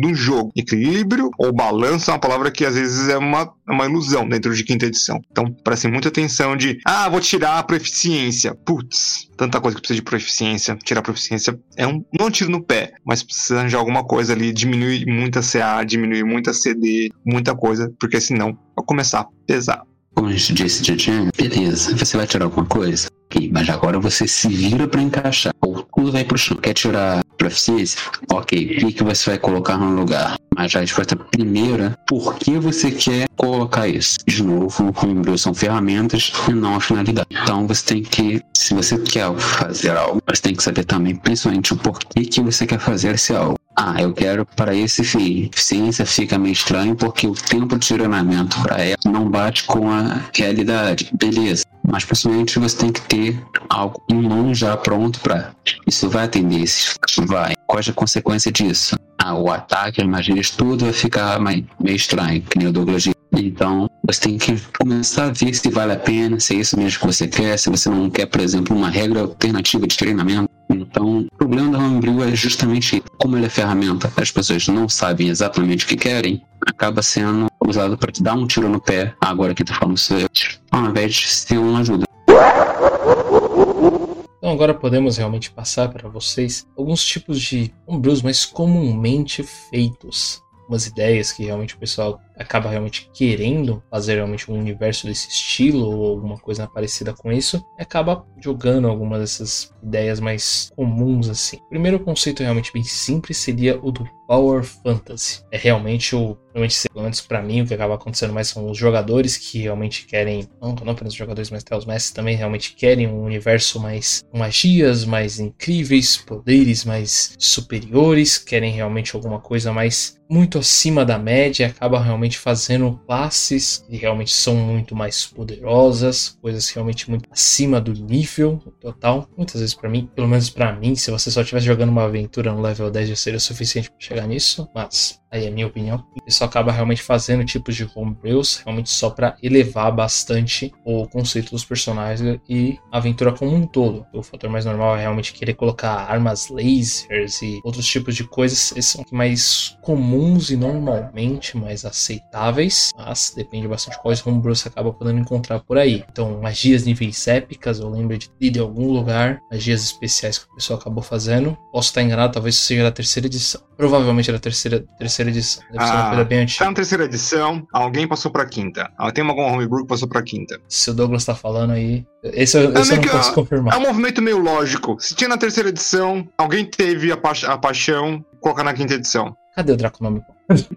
do jogo. Equilíbrio ou balanço é uma palavra que às vezes é uma, é uma ilusão dentro de quinta edição. Então, parece muita atenção de, ah, vou tirar a proficiência. Putz, tanta coisa que precisa de proficiência. Tirar a proficiência é um, tiro no pé, mas precisa de alguma coisa ali, diminuir muita CA, diminuir muita CD, muita coisa, porque senão vai começar a pesar. Como a gente disse, Tchan, beleza, você vai tirar alguma coisa? Ok, mas agora você se vira para encaixar. Ou tudo vai pro chão. Quer tirar proficiência? Ok, o que você vai colocar no lugar? Mas a resposta primeira, por que você quer colocar isso? De novo, lembrou, são ferramentas e não a finalidade. Então você tem que, se você quer fazer algo, você tem que saber também, principalmente, o porquê que você quer fazer esse algo. Ah, eu quero para esse fim. Eficiência fica meio estranho porque o tempo de treinamento para ela não bate com a realidade. Beleza. Mas principalmente você tem que ter algo em mão já pronto para. Isso vai atender esses. Vai. Qual é a consequência disso? Ah, o ataque, a de tudo vai ficar meio estranho, que nem o Douglas disse. Então, você tem que começar a ver se vale a pena, se é isso mesmo que você quer, se você não quer, por exemplo, uma regra alternativa de treinamento. Então, o problema da Homebrew é justamente como ele é ferramenta, as pessoas não sabem exatamente o que querem, acaba sendo usado para te dar um tiro no pé, agora que tá falando isso, ao invés de ser uma ajuda. Então agora podemos realmente passar para vocês alguns tipos de homebrews mais comumente feitos. Umas ideias que realmente o pessoal acaba realmente querendo fazer realmente um universo desse estilo ou alguma coisa parecida com isso, e acaba jogando algumas dessas ideias mais comuns assim. O primeiro conceito realmente bem simples seria o do Power Fantasy. É realmente o realmente menos para mim o que acaba acontecendo mais são os jogadores que realmente querem, não, não apenas os jogadores, mas até os mestres também realmente querem um universo mais magias mais incríveis, poderes mais superiores, querem realmente alguma coisa mais muito acima da média, acaba realmente fazendo classes que realmente são muito mais poderosas, coisas realmente muito acima do nível total. Muitas vezes para mim, pelo menos para mim, se você só estivesse jogando uma aventura no level 10 já seria o suficiente para chegar nisso, mas aí é a minha opinião. Isso acaba realmente fazendo tipos de homebrews realmente só para elevar bastante o conceito dos personagens e a aventura como um todo. O fator mais normal é realmente querer colocar armas lasers e outros tipos de coisas. Esses são mais comuns e normalmente mais aceitáveis, mas depende bastante quais homebrews você acaba podendo encontrar por aí. Então, magias níveis épicas, eu lembro de de algum lugar, magias especiais que o pessoal acabou fazendo. Posso estar enganado, talvez seja da terceira edição. Provavelmente era a terceira, terceira edição. Deve ser uma Ah, coisa bem antiga. Tá na terceira edição, alguém passou pra quinta. Ah, Tem algum homebrew que passou pra quinta. Se o Douglas tá falando aí. Esse eu, esse eu meio não que, posso ah, confirmar. É um movimento meio lógico. Se tinha na terceira edição, alguém teve a, pa a paixão, colocar na quinta edição. Cadê o Draconômico?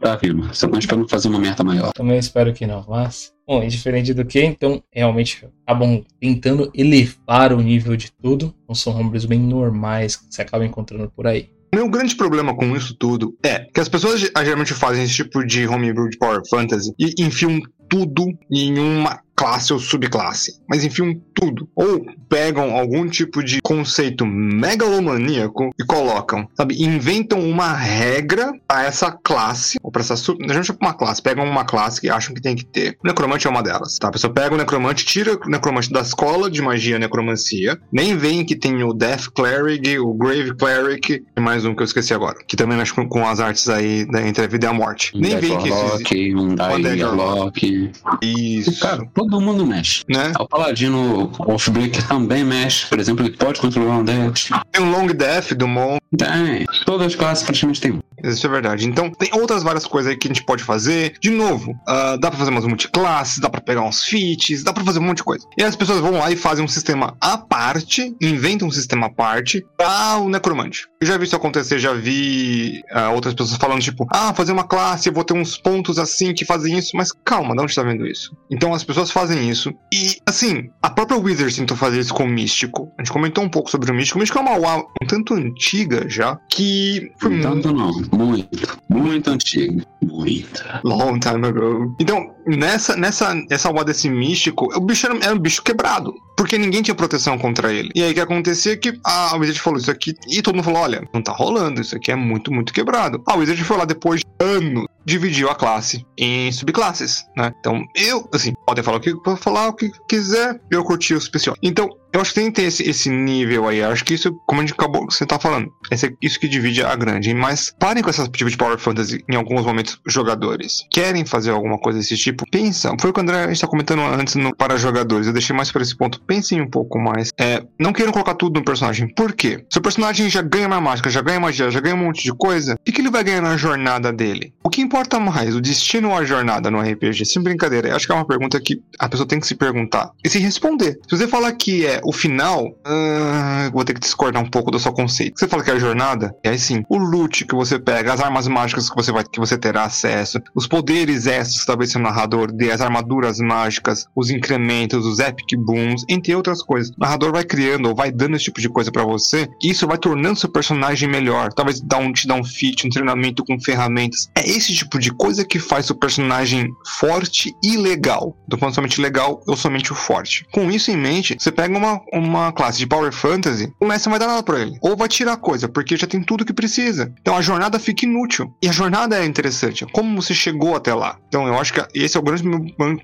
Tá, firma. Só mais pra não fazer uma meta maior. Também espero que não, mas. Bom, e diferente do que, então, realmente acabam tentando elevar o nível de tudo. Não são homebrews bem normais que você acaba encontrando por aí. Meu grande problema com isso tudo é que as pessoas ge- geralmente fazem esse tipo de homebrew de Power Fantasy e enfiam tudo em uma classe ou subclasse, mas enfiam tudo. Ou pegam algum tipo de conceito megalomaníaco e colocam, sabe, inventam uma regra para essa classe, ou para essa sub, não chama uma classe, pegam uma classe que acham que tem que ter. O necromante é uma delas, tá? A pessoa pega o necromante, tira o necromante da escola de magia e necromancia, nem vem que tem o Death Cleric, o Grave Cleric e mais um que eu esqueci agora, que também mexe com, com as artes aí da, entre a vida e a morte. Nem Death vem que isso existe. Warlock, um Warlock. Isso. Cara, todo mundo mexe. né? O Paladino Oathbreaker também mexe. Por exemplo, ele pode controlar um deck. Tem um Long Death do Mon. Tem. Todas as classes praticamente tem um. Isso é verdade. Então, tem outras várias coisas aí que a gente pode fazer. De novo, ah, dá pra fazer umas multiclasses, dá pra pegar uns feats, dá pra fazer um monte de coisa. E as pessoas vão lá e fazem um sistema à parte, inventam um sistema à parte pra o necromante. Eu já vi isso acontecer, já vi ah, outras pessoas falando, tipo, ah, fazer uma classe, eu vou ter uns pontos assim que fazem isso, mas calma, de onde tá vendo isso? Então as pessoas fazem isso. E, assim, a própria Wizards tentou fazer isso com o Místico. A gente comentou um pouco sobre o Místico. O Místico é uma WoW um tanto antiga já, que foi muito Tanto não. Muito. Muito antigo. Muita. Long time ago. Então, nessa, nessa, essa alma desse místico, o bicho era, era um bicho quebrado. Porque ninguém tinha proteção contra ele. E aí o que acontecia é que a Wizard falou isso aqui. E todo mundo falou: olha, não tá rolando, isso aqui é muito, muito quebrado. A Wizard foi lá depois de anos, dividiu a classe em subclasses, né? Então, eu, assim, podem falar o que falar o que quiser, eu curti o especial. Então, eu acho que tem que ter esse, esse nível aí. Eu acho que isso, como a gente acabou, você tá falando, esse, isso que divide a grande. Mas parem com essa tipo de Power Fantasy em alguns momentos, jogadores. Querem fazer alguma coisa desse tipo? Pensa. Foi o que o André está comentando antes no, para jogadores. Eu deixei mais para esse ponto. Pensem um pouco mais. É, não queiram colocar tudo no personagem. Por quê? Se o personagem já ganha uma mágica, já ganha magia, já ganha um monte de coisa, o que, ele vai ganhar na jornada dele? O que importa mais, o destino ou a jornada no RPG? Sem brincadeira. Eu acho que é uma pergunta que a pessoa tem que se perguntar e se responder. Se você falar que é o final, ah, vou ter que discordar um pouco do seu conceito. Se você fala que é a jornada, é aí sim. O loot que você pega, as armas mágicas que você vai que você terá acesso, os poderes extras que talvez seu narrador dê, as armaduras mágicas, os incrementos, os epic booms, entre outras coisas. O narrador vai criando ou vai dando esse tipo de coisa pra você, e isso vai tornando seu personagem melhor. Talvez dá um, te dá um feat, um treinamento com ferramentas. É esse tipo de coisa que faz seu personagem forte e legal. Não falando somente legal ou somente o forte. Com isso em mente, você pega uma, uma classe de Power Fantasy, o mestre não vai dar nada pra ele. Ou vai tirar coisa, porque já tem tudo que precisa. Então a jornada fica inútil. E a jornada é interessante. Como você chegou até lá. Então eu acho que esse é o grande,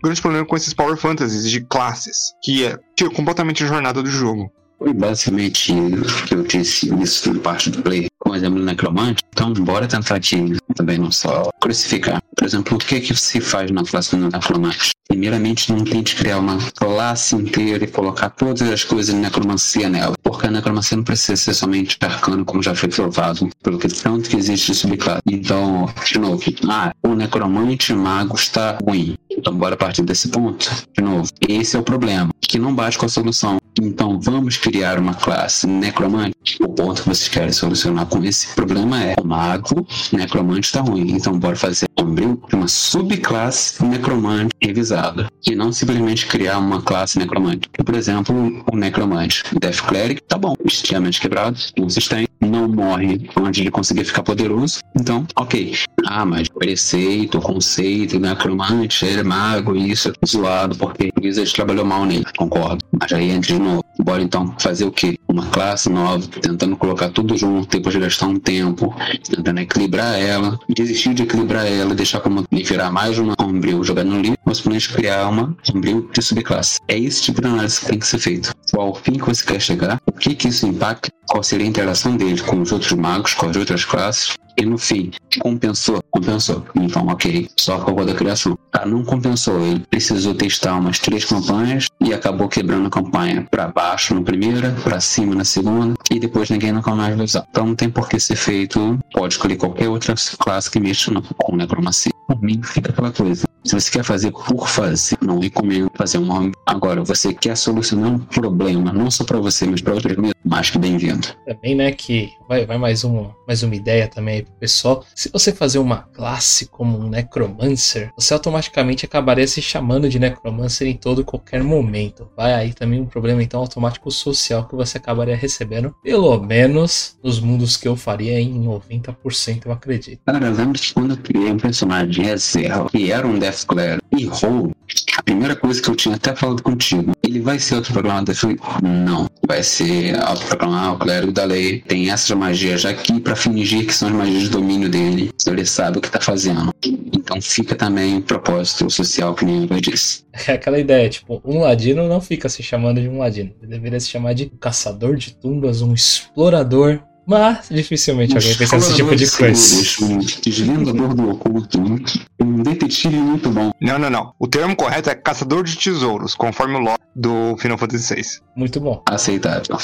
grande problema com esses Power Fantasies de classes. Que é tira completamente a jornada do jogo. Foi basicamente isso que eu disse isso em parte do play. Com o exemplo do necromante. Então, bora tentar aqui também não só crucificar. Por exemplo, o que é que se faz na classe do necromante? Primeiramente, não tente criar uma classe inteira e colocar todas as coisas de necromancia nela. Porque a necromancia não precisa ser somente arcano, como já foi provado, pelo que tanto que existe subclasse. Então, de novo, ah, o necromante mago está ruim. Então, bora partir desse ponto. De novo, esse é o problema, que não bate com a solução. Então, vamos criar uma classe necromante. O ponto que vocês querem solucionar com esse problema é o mago necromante está ruim. Então, bora fazer um de uma subclasse necromante revisada. E não simplesmente criar uma classe necromante. Por exemplo, o necromante Death Cleric, tá bom, extremamente quebrado, consistente, não morre antes de conseguir ficar poderoso. Então, ok. Ah, mas preceito, conceito, necromante, ele é mago, isso zoado, porque o Wizard trabalhou mal nele, concordo. Mas aí entra de novo. Bora então fazer o quê? Uma classe nova, tentando colocar tudo junto, depois de gastar um tempo, tentando equilibrar ela, desistir de equilibrar ela, deixar como virar mais uma Homebrew jogando no livro, ou simplesmente criar uma Homebrew de subclasse. É esse tipo de análise que tem que ser feito. Qual fim que você quer chegar, o que que isso impacta, qual seria a interação dele com os outros magos, com as outras classes, e no fim, compensou? Compensou. Então, ok, só acabou da criação. Ah, não compensou. Ele precisou testar umas três campanhas e acabou quebrando a campanha para baixo na primeira, para cima na segunda, e depois ninguém nunca mais vai usar. Então não tem por que ser feito. Pode escolher qualquer outra classe que mexa com necromancia. Por mim, fica aquela coisa. Se você quer fazer por fazer, não recomendo fazer um homem. Agora, você quer solucionar um problema, não só para você, mas para outras mesmo, mais que bem-vindo. Também, né, que vai, vai mais, uma, mais uma ideia também aí pro pessoal. Se você fazer uma classe como um Necromancer, você automaticamente acabaria se chamando de Necromancer em todo e qualquer momento. Vai aí também um problema, então, automático social que você acabaria recebendo, pelo menos nos mundos que eu faria em 90%, eu acredito. Cara, lembra que quando eu criei um personagem reserva, que era um Death Clare e Roll, a primeira coisa que eu tinha até falado contigo, ele vai ser autoproclamado? Falei, não, vai ser autoproclamado o clérigo da lei, tem essas magias aqui para fingir que são as magias de domínio dele, ele sabe o que tá fazendo. Então fica também o propósito social que nem eu disse. É aquela ideia, tipo, um ladino não fica se chamando de um ladino, ele deveria se chamar de caçador de tumbas, um explorador mas dificilmente alguém pensa nesse tipo de coisa. Um desvendador do oculto, um detetive muito bom. Não, não, não. O termo correto é caçador de tesouros, conforme o lore do Final Fantasy VI. Muito bom. Aceitável.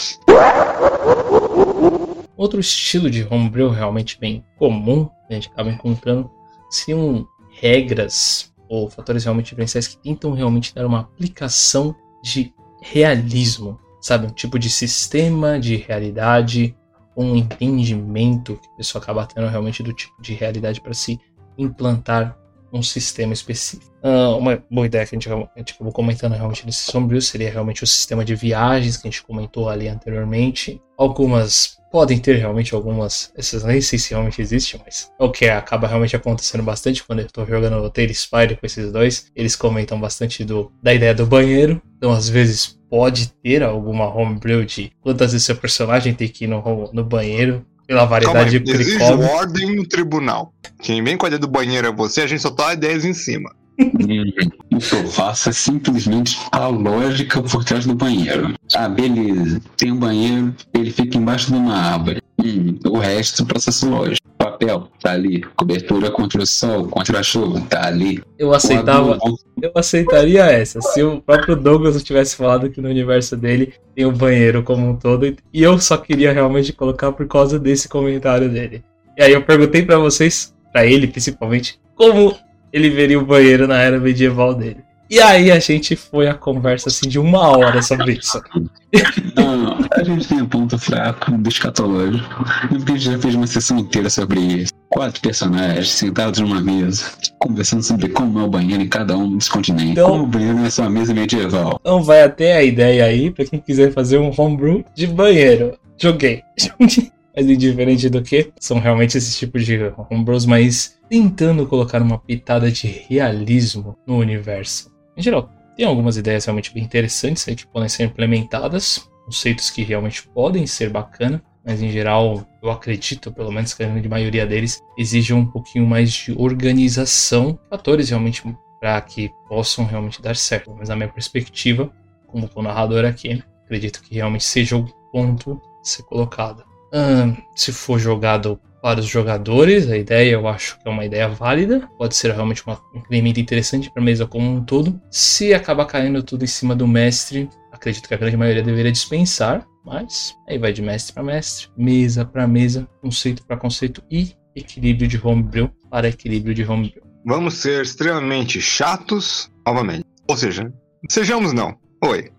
Outro estilo de homebrew realmente bem comum, a gente acaba encontrando, seriam regras ou fatores realmente diferenciais que tentam realmente dar uma aplicação de realismo, sabe? Um tipo de sistema de realidade um entendimento que a pessoa acaba tendo realmente do tipo de realidade para se implantar um sistema específico. Uh, uma boa ideia que a gente, a gente acabou comentando realmente nesse sombrio seria realmente o sistema de viagens que a gente comentou ali anteriormente. Algumas podem ter realmente algumas, essas nem sei se realmente existem, mas o que acaba realmente acontecendo bastante quando eu tô jogando o Tail Spider com esses dois. Eles comentam bastante do, da ideia do banheiro, então às vezes pode ter alguma homebrew de quantas vezes seu personagem tem que ir no, no banheiro, pela variedade Calma aí, de Exige ordem no tribunal. Quem vem com a ideia do banheiro é você, a gente só tá ideias em cima. o que eu faço é simplesmente a lógica por trás do banheiro. Ah, beleza. Tem um banheiro, ele fica embaixo de uma árvore. Hum, o resto, processo lógico. Papel, tá ali. Cobertura contra o sol, contra a chuva, tá ali. Eu aceitava. Eu aceitaria essa. Se o próprio Douglas tivesse falado que no universo dele tem o um banheiro como um todo. E eu só queria realmente colocar por causa desse comentário dele. E aí eu perguntei para vocês, para ele principalmente, como ele veria o banheiro na era medieval dele. E aí a gente foi a conversa assim de uma hora sobre isso. Não, a gente tem um ponto fraco do escatológico. Porque a gente já fez uma sessão inteira sobre isso. Quatro personagens sentados numa mesa, conversando sobre como é o banheiro em cada um dos continentes. Então, como o banheiro é sua mesa medieval. Então vai até a ideia aí, pra quem quiser fazer um homebrew de banheiro. Joguei. Mas indiferente do que, são realmente esses tipos de homebrews, mas tentando colocar uma pitada de realismo no universo. Em geral, tem algumas ideias realmente bem interessantes aí que podem ser implementadas, conceitos que realmente podem ser bacana, mas em geral eu acredito, pelo menos que a grande maioria deles, exige um pouquinho mais de organização, fatores realmente para que possam realmente dar certo. Mas na minha perspectiva, como o narrador aqui, acredito que realmente seja o ponto a ser colocado. se for jogado para os jogadores. A ideia eu acho que é uma ideia válida, pode ser realmente uma, um incremento interessante para a mesa como um todo. Se acabar caindo tudo em cima do mestre, acredito que a grande maioria deveria dispensar, mas aí vai de mestre para mestre, mesa para mesa, conceito para conceito e equilíbrio de homebrew para equilíbrio de homebrew. Vamos ser extremamente chatos novamente. Ou seja, sejamos não. Oi.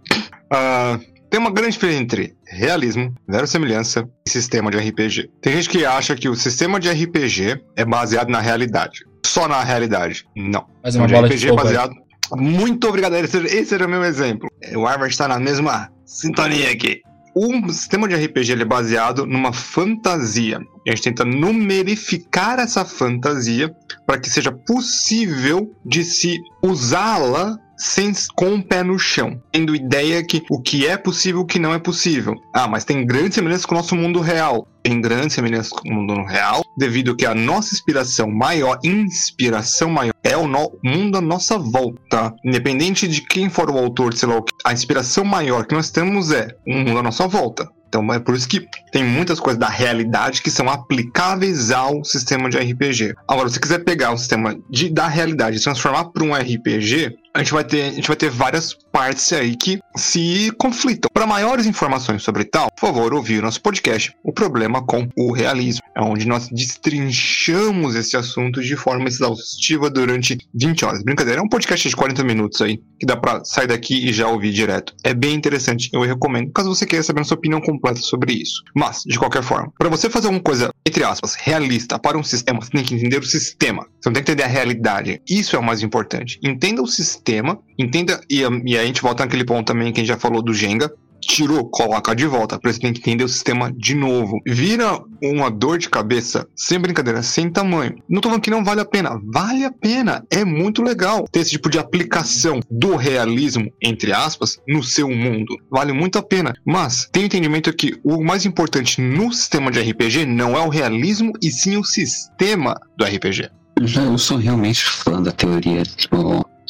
Uh, tem uma grande diferença entre realismo, verossimilhança e sistema de RPG. Tem gente que acha que o sistema de RPG é baseado na realidade. Só na realidade. Não. Mas é uma bola RPG de é baseado. Muito obrigado. Esse, era o meu exemplo. O Harvard está na mesma sintonia aqui. O sistema de RPG é baseado numa fantasia. E a gente tenta numerificar essa fantasia para que seja possível de se usá-la sem, com o pé no chão, tendo ideia que o que é possível o que não é possível. Ah, mas tem grandes semelhanças com o nosso mundo real. Tem grandes semelhanças com o mundo real, devido que a nossa inspiração maior, inspiração maior, é o no, mundo à nossa volta. Independente de quem for o autor, sei lá, a inspiração maior que nós temos é o mundo à nossa volta. Então é por isso que tem muitas coisas da realidade que são aplicáveis ao sistema de RPG. Agora, se você quiser pegar o sistema de, da realidade e transformar para um RPG, a gente vai ter, a gente vai ter várias partes aí que se conflitam. Para maiores informações sobre tal, por favor, ouvir nosso podcast, O Problema com o Realismo, é onde nós destrinchamos esse assunto de forma exaustiva durante 20 horas. Brincadeira, é um podcast de 40 minutos aí, que dá para sair daqui e já ouvir direto. É bem interessante, eu recomendo, caso você queira saber a sua opinião completa sobre isso. Mas, de qualquer forma, para você fazer alguma coisa, entre aspas, realista para um sistema, você tem que entender o sistema. Você não tem que entender a realidade. Isso é o mais importante. Entenda o sistema, entenda, e, e aí a gente volta naquele ponto também que a gente já falou do Jenga, tirou, coloca de volta. Isso tem que entender o sistema de novo. Vira uma dor de cabeça, sem brincadeira, sem tamanho. Não tô falando que não vale a pena. Vale a pena. É muito legal ter esse tipo de aplicação do realismo, entre aspas, no seu mundo. Vale muito a pena. Mas tem o entendimento que o mais importante no sistema de RPG não é o realismo, e sim o sistema do RPG. Eu sou realmente fã da teoria de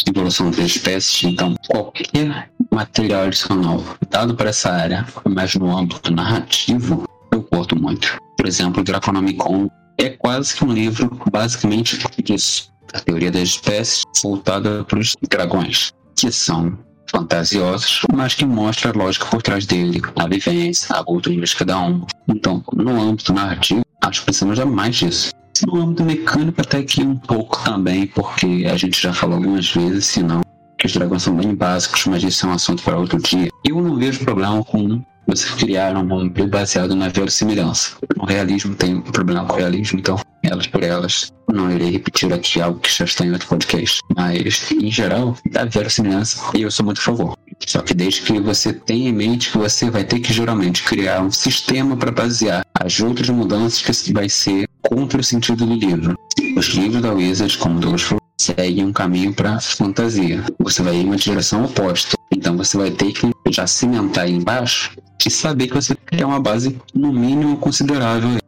evolução das espécies, então qualquer material adicional dado para essa área, mas no âmbito narrativo, eu curto muito. Por exemplo, o Draconomicon é quase que um livro basicamente disso. A teoria das espécies voltada para os dragões, que são fantasiosos, mas que mostra a lógica por trás dele, a vivência, a cultura de cada um. Então, no âmbito narrativo, acho que precisamos jamais disso. No âmbito mecânico, até que um pouco também, porque a gente já falou algumas vezes, senão que os dragões são bem básicos, mas isso é um assunto para outro dia. Eu não vejo problema com você criar um homebrew baseado na verossimilhança. No realismo tem um problema com o realismo, então elas por elas. Não irei repetir aqui algo que já está em outro podcast. Mas, em geral, da verossimilhança, eu sou muito a favor. Só que desde que você tenha em mente que você vai ter que geralmente criar um sistema para basear as outras mudanças que vai ser contra o sentido do livro. Os livros da Wizard, como Douglas falou, seguem um caminho para fantasia. Você vai em uma direção oposta. Então você vai ter que já cimentar aí embaixo e saber que você quer uma base no mínimo considerável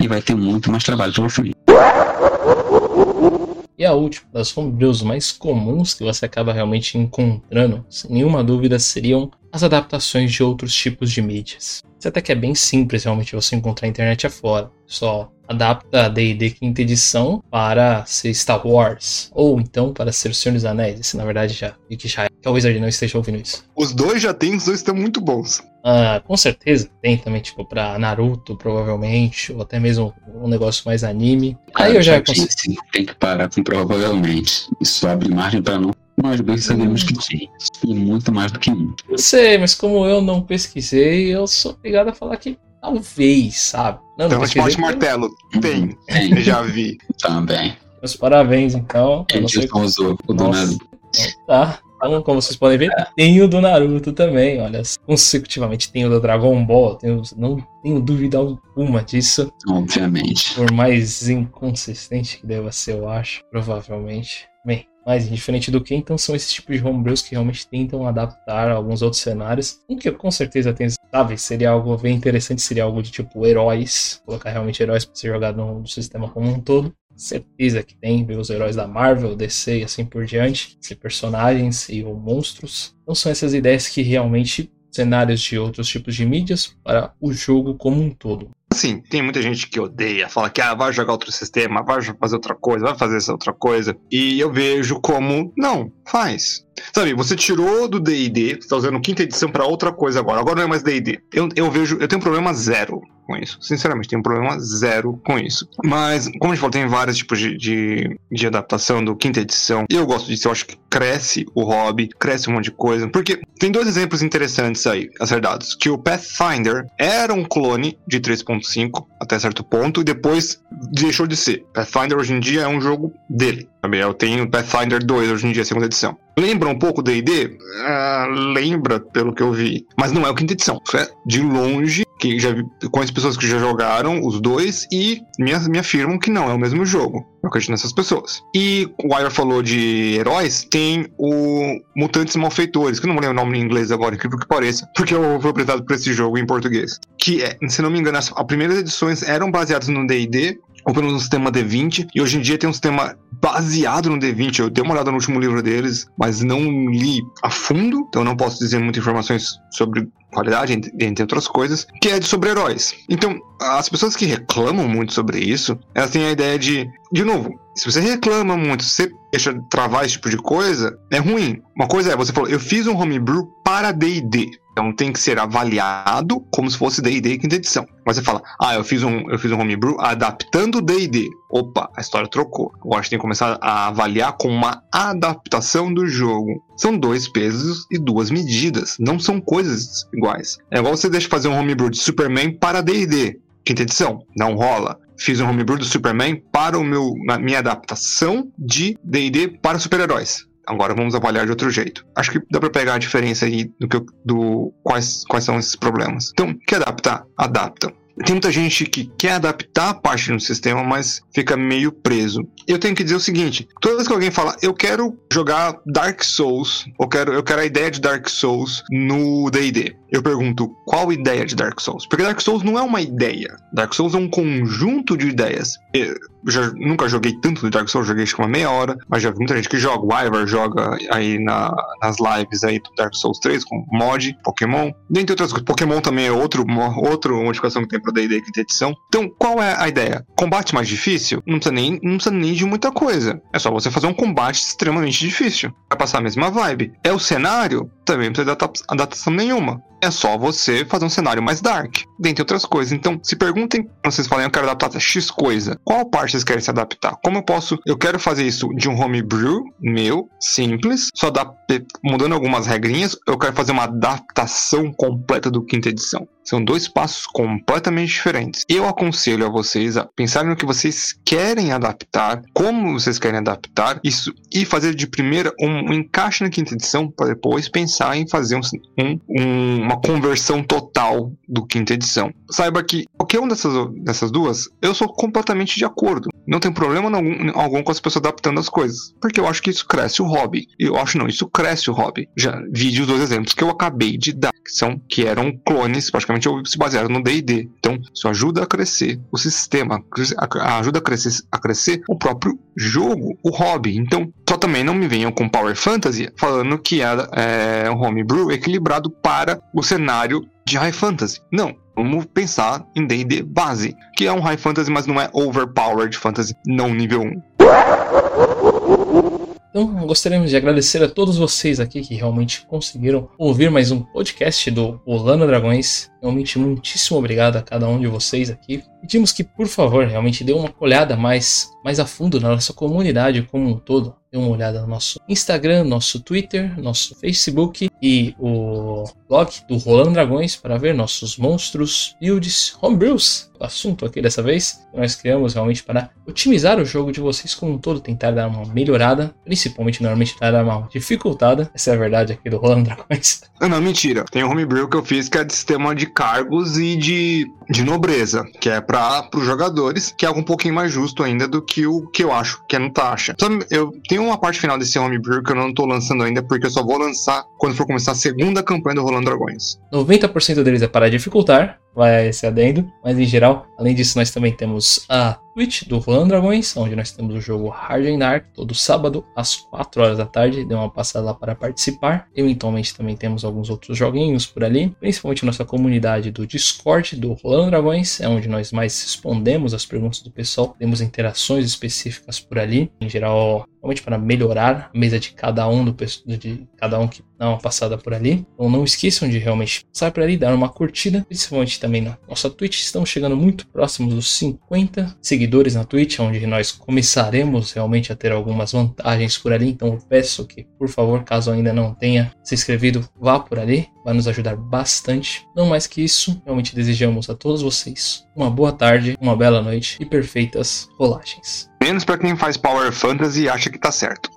e vai ter muito mais trabalho pelo fim. E a última das homebrews mais comuns que você acaba realmente encontrando, sem nenhuma dúvida, seriam as adaptações de outros tipos de mídias. Isso até que é bem simples realmente você encontrar a internet afora. Só adapta a D&D quinta edição para ser Star Wars, ou então para ser O Senhor dos Anéis. Esse na verdade já, e que já é, que a Wizard não esteja ouvindo isso. Os dois já tem, os dois estão muito bons. Ah, com certeza tem também, tipo, pra Naruto, provavelmente, ou até mesmo um negócio mais anime. Aí eu já consigo. Sim, tem que parar com provavelmente. Isso abre margem para não. Nós dois sabemos que tem. E muito mais do que um. Não sei, mas como eu não pesquisei, eu sou obrigado a falar que talvez, sabe? Não, Então, não pesquisei. martelo. Tem. Tem Já vi. também. Meus parabéns, então. Eu Quem não usou o do. Naruto? Tá. Então, como vocês podem ver, tem o do Naruto também, olha. Consecutivamente tem o do Dragon Ball, tenho, não tenho dúvida alguma disso. Obviamente. Por mais inconsistente que deva ser, eu acho, provavelmente. Bem, mais indiferente do que, então são esses tipos de homebrews que realmente tentam adaptar alguns outros cenários. Um que eu com certeza tenho, sabe, seria algo bem interessante, seria algo de tipo heróis, colocar realmente heróis para ser jogado no, no sistema como um todo. Certeza que tem, ver os heróis da Marvel, DC e assim por diante, ser personagens e ou monstros. Então são essas ideias que realmente cenários de outros tipos de mídias para o jogo como um todo. Assim, tem muita gente que odeia, fala que ah, vai jogar outro sistema, vai fazer outra coisa, vai fazer essa outra coisa. E eu vejo como, não, faz. Sabe, você tirou do D&D, você tá usando quinta edição para outra coisa agora. Agora não é mais D&D. Eu, eu vejo, eu tenho problema zero com isso. Sinceramente, tenho um problema zero com isso. Mas, como a gente falou, tem vários tipos de, de, de adaptação do quinta edição. Eu gosto disso, eu acho que cresce o hobby, cresce um monte de coisa. Porque tem dois exemplos interessantes aí, acertados. Que o Pathfinder era um clone de 3.5 até certo ponto, e depois deixou de ser. Pathfinder hoje em dia é um jogo dele. Eu tenho Pathfinder 2 hoje em dia, segunda edição. Lembra um pouco D&D? Ah, lembra, pelo que eu vi. Mas não é o quinta edição. Isso é de longe que já pessoas que já jogaram os dois e me, me afirmam que não é o mesmo jogo. Eu acredito nessas pessoas. E o Wire falou de heróis, tem o Mutantes Malfeitores, que eu não lembro o nome em inglês agora, incrível que pareça, porque eu fui apresentado por esse jogo em português. Que, é, se não me engano, as, as primeiras edições eram baseadas no D&D, ou pelo menos um sistema D20, e hoje em dia tem um sistema baseado no D20. Eu dei uma olhada no último livro deles, mas não li a fundo, então não posso dizer muitas informações sobre qualidade, entre outras coisas, que é de super-heróis. Então, as pessoas que reclamam muito sobre isso, elas têm a ideia de, de novo, se você reclama muito, se você deixa travar esse tipo de coisa, é ruim. Uma coisa é, você falou, eu fiz um homebrew para D&D. Então tem que ser avaliado como se fosse D&D quinta edição. Mas você fala, ah, eu fiz um, eu fiz um homebrew adaptando D&D. Opa, a história trocou. Agora a gente tem que começar a avaliar como uma adaptação do jogo. São dois pesos e duas medidas. Não são coisas iguais. É igual você deixa fazer um homebrew de Superman para D&D. Quinta edição. Não rola fiz um homebrew do Superman para o meu, minha adaptação de D&D para super-heróis. Agora vamos avaliar de outro jeito. Acho que dá para pegar a diferença aí do, que, do quais, quais são esses problemas. Então, quer adaptar? Adapta. Tem muita gente que quer adaptar a parte do sistema, mas fica meio preso. Eu tenho que dizer o seguinte: toda vez que alguém fala, eu quero jogar Dark Souls, eu quero, eu quero a ideia de Dark Souls no DD, eu pergunto, qual ideia de Dark Souls? Porque Dark Souls não é uma ideia. Dark Souls é um conjunto de ideias. Eu já nunca joguei tanto de Dark Souls, joguei acho que uma meia hora, mas já vi muita gente que joga. O Ivar joga aí na, nas lives aí do Dark Souls 3 com mod, Pokémon. Dentre outras coisas. Pokémon também é outro, uma, outra modificação que tem pro D&D quinta edição. Então, qual é a ideia? Combate mais difícil? Não precisa, nem, não precisa nem de muita coisa. É só você fazer um combate extremamente difícil. Vai passar a mesma vibe. É o cenário? Também não precisa de adaptação nenhuma. É só você fazer um cenário mais dark, dentre outras coisas. Então, se perguntem, vocês falam, eu quero adaptar X coisa, qual parte vocês querem se adaptar? Como eu posso, eu quero fazer isso de um homebrew meu, simples, só mudando algumas regrinhas, eu quero fazer uma adaptação completa do quinta edição. São dois passos completamente diferentes. Eu aconselho a vocês a pensarem no que vocês querem adaptar, como vocês querem adaptar isso e fazer de primeira um, um encaixe na quinta edição para depois pensar em fazer um, um, uma conversão total do quinta edição. Saiba que qualquer uma dessas, dessas duas, eu sou completamente de acordo. Não tem problema algum, algum com as pessoas adaptando as coisas, porque eu acho que isso cresce o hobby. Eu acho não, isso cresce o hobby. Já vi os dois exemplos que eu acabei de dar, que são que eram clones praticamente se basearam no D&D. Então, isso ajuda a crescer o sistema, ajuda a crescer, a crescer o próprio jogo, o hobby. Então, só também não me venham com Power Fantasy falando que é, é um homebrew equilibrado para o cenário de High Fantasy. Não, Vamos pensar em D&D base, que é um High Fantasy, mas não é Overpowered Fantasy, não nível 1. Então, gostaríamos de agradecer a todos vocês aqui que realmente conseguiram ouvir mais um podcast do Rolando Dragões. Realmente, muitíssimo obrigado a cada um de vocês aqui. Pedimos que, por favor, realmente dê uma olhada mais, mais a fundo na nossa comunidade como um todo. Dê uma olhada no nosso Instagram, nosso Twitter, nosso Facebook e o blog do Rolando Dragões para ver nossos monstros, builds, homebrews. O assunto aqui dessa vez nós criamos realmente para otimizar o jogo de vocês como um todo, tentar dar uma melhorada, principalmente normalmente dar uma dificultada. Essa é a verdade aqui do Rolando Dragões. Não, não, mentira. Tem um homebrew que eu fiz que é de sistema de cargos e de, de nobreza, que é para os jogadores, que é algo um pouquinho mais justo ainda do que o que eu acho que é no taxa. eu tenho uma parte final desse homebrew que eu não tô lançando ainda, porque eu só vou lançar quando for começar a segunda campanha do Rolando Dragões. 90% deles é para dificultar, vai esse adendo. Mas em geral, além disso, nós também temos a Twitch do Rolando Dragões, onde nós temos o jogo Hard and Dark todo sábado às 4 horas da tarde. Dê uma passada lá para participar. Eventualmente também temos alguns outros joguinhos por ali, principalmente nossa comunidade do Discord do Rolando Dragões, é onde nós mais respondemos as perguntas do pessoal, temos interações específicas por ali. Em geral, realmente para melhorar a mesa de cada um do de cada um que dá uma passada por ali. Então não esqueçam de realmente passar por ali, dar uma curtida, principalmente também na nossa Twitch. Estamos chegando muito próximos dos 50 seguidores na Twitch, onde nós começaremos realmente a ter algumas vantagens por ali. Então eu peço que, por favor, caso ainda não tenha se inscrevido, vá por ali, vai nos ajudar bastante. Não mais que isso, realmente desejamos a todos vocês uma boa tarde, uma bela noite e perfeitas rolagens. Menos para quem faz Power Fantasy e acha que tá certo.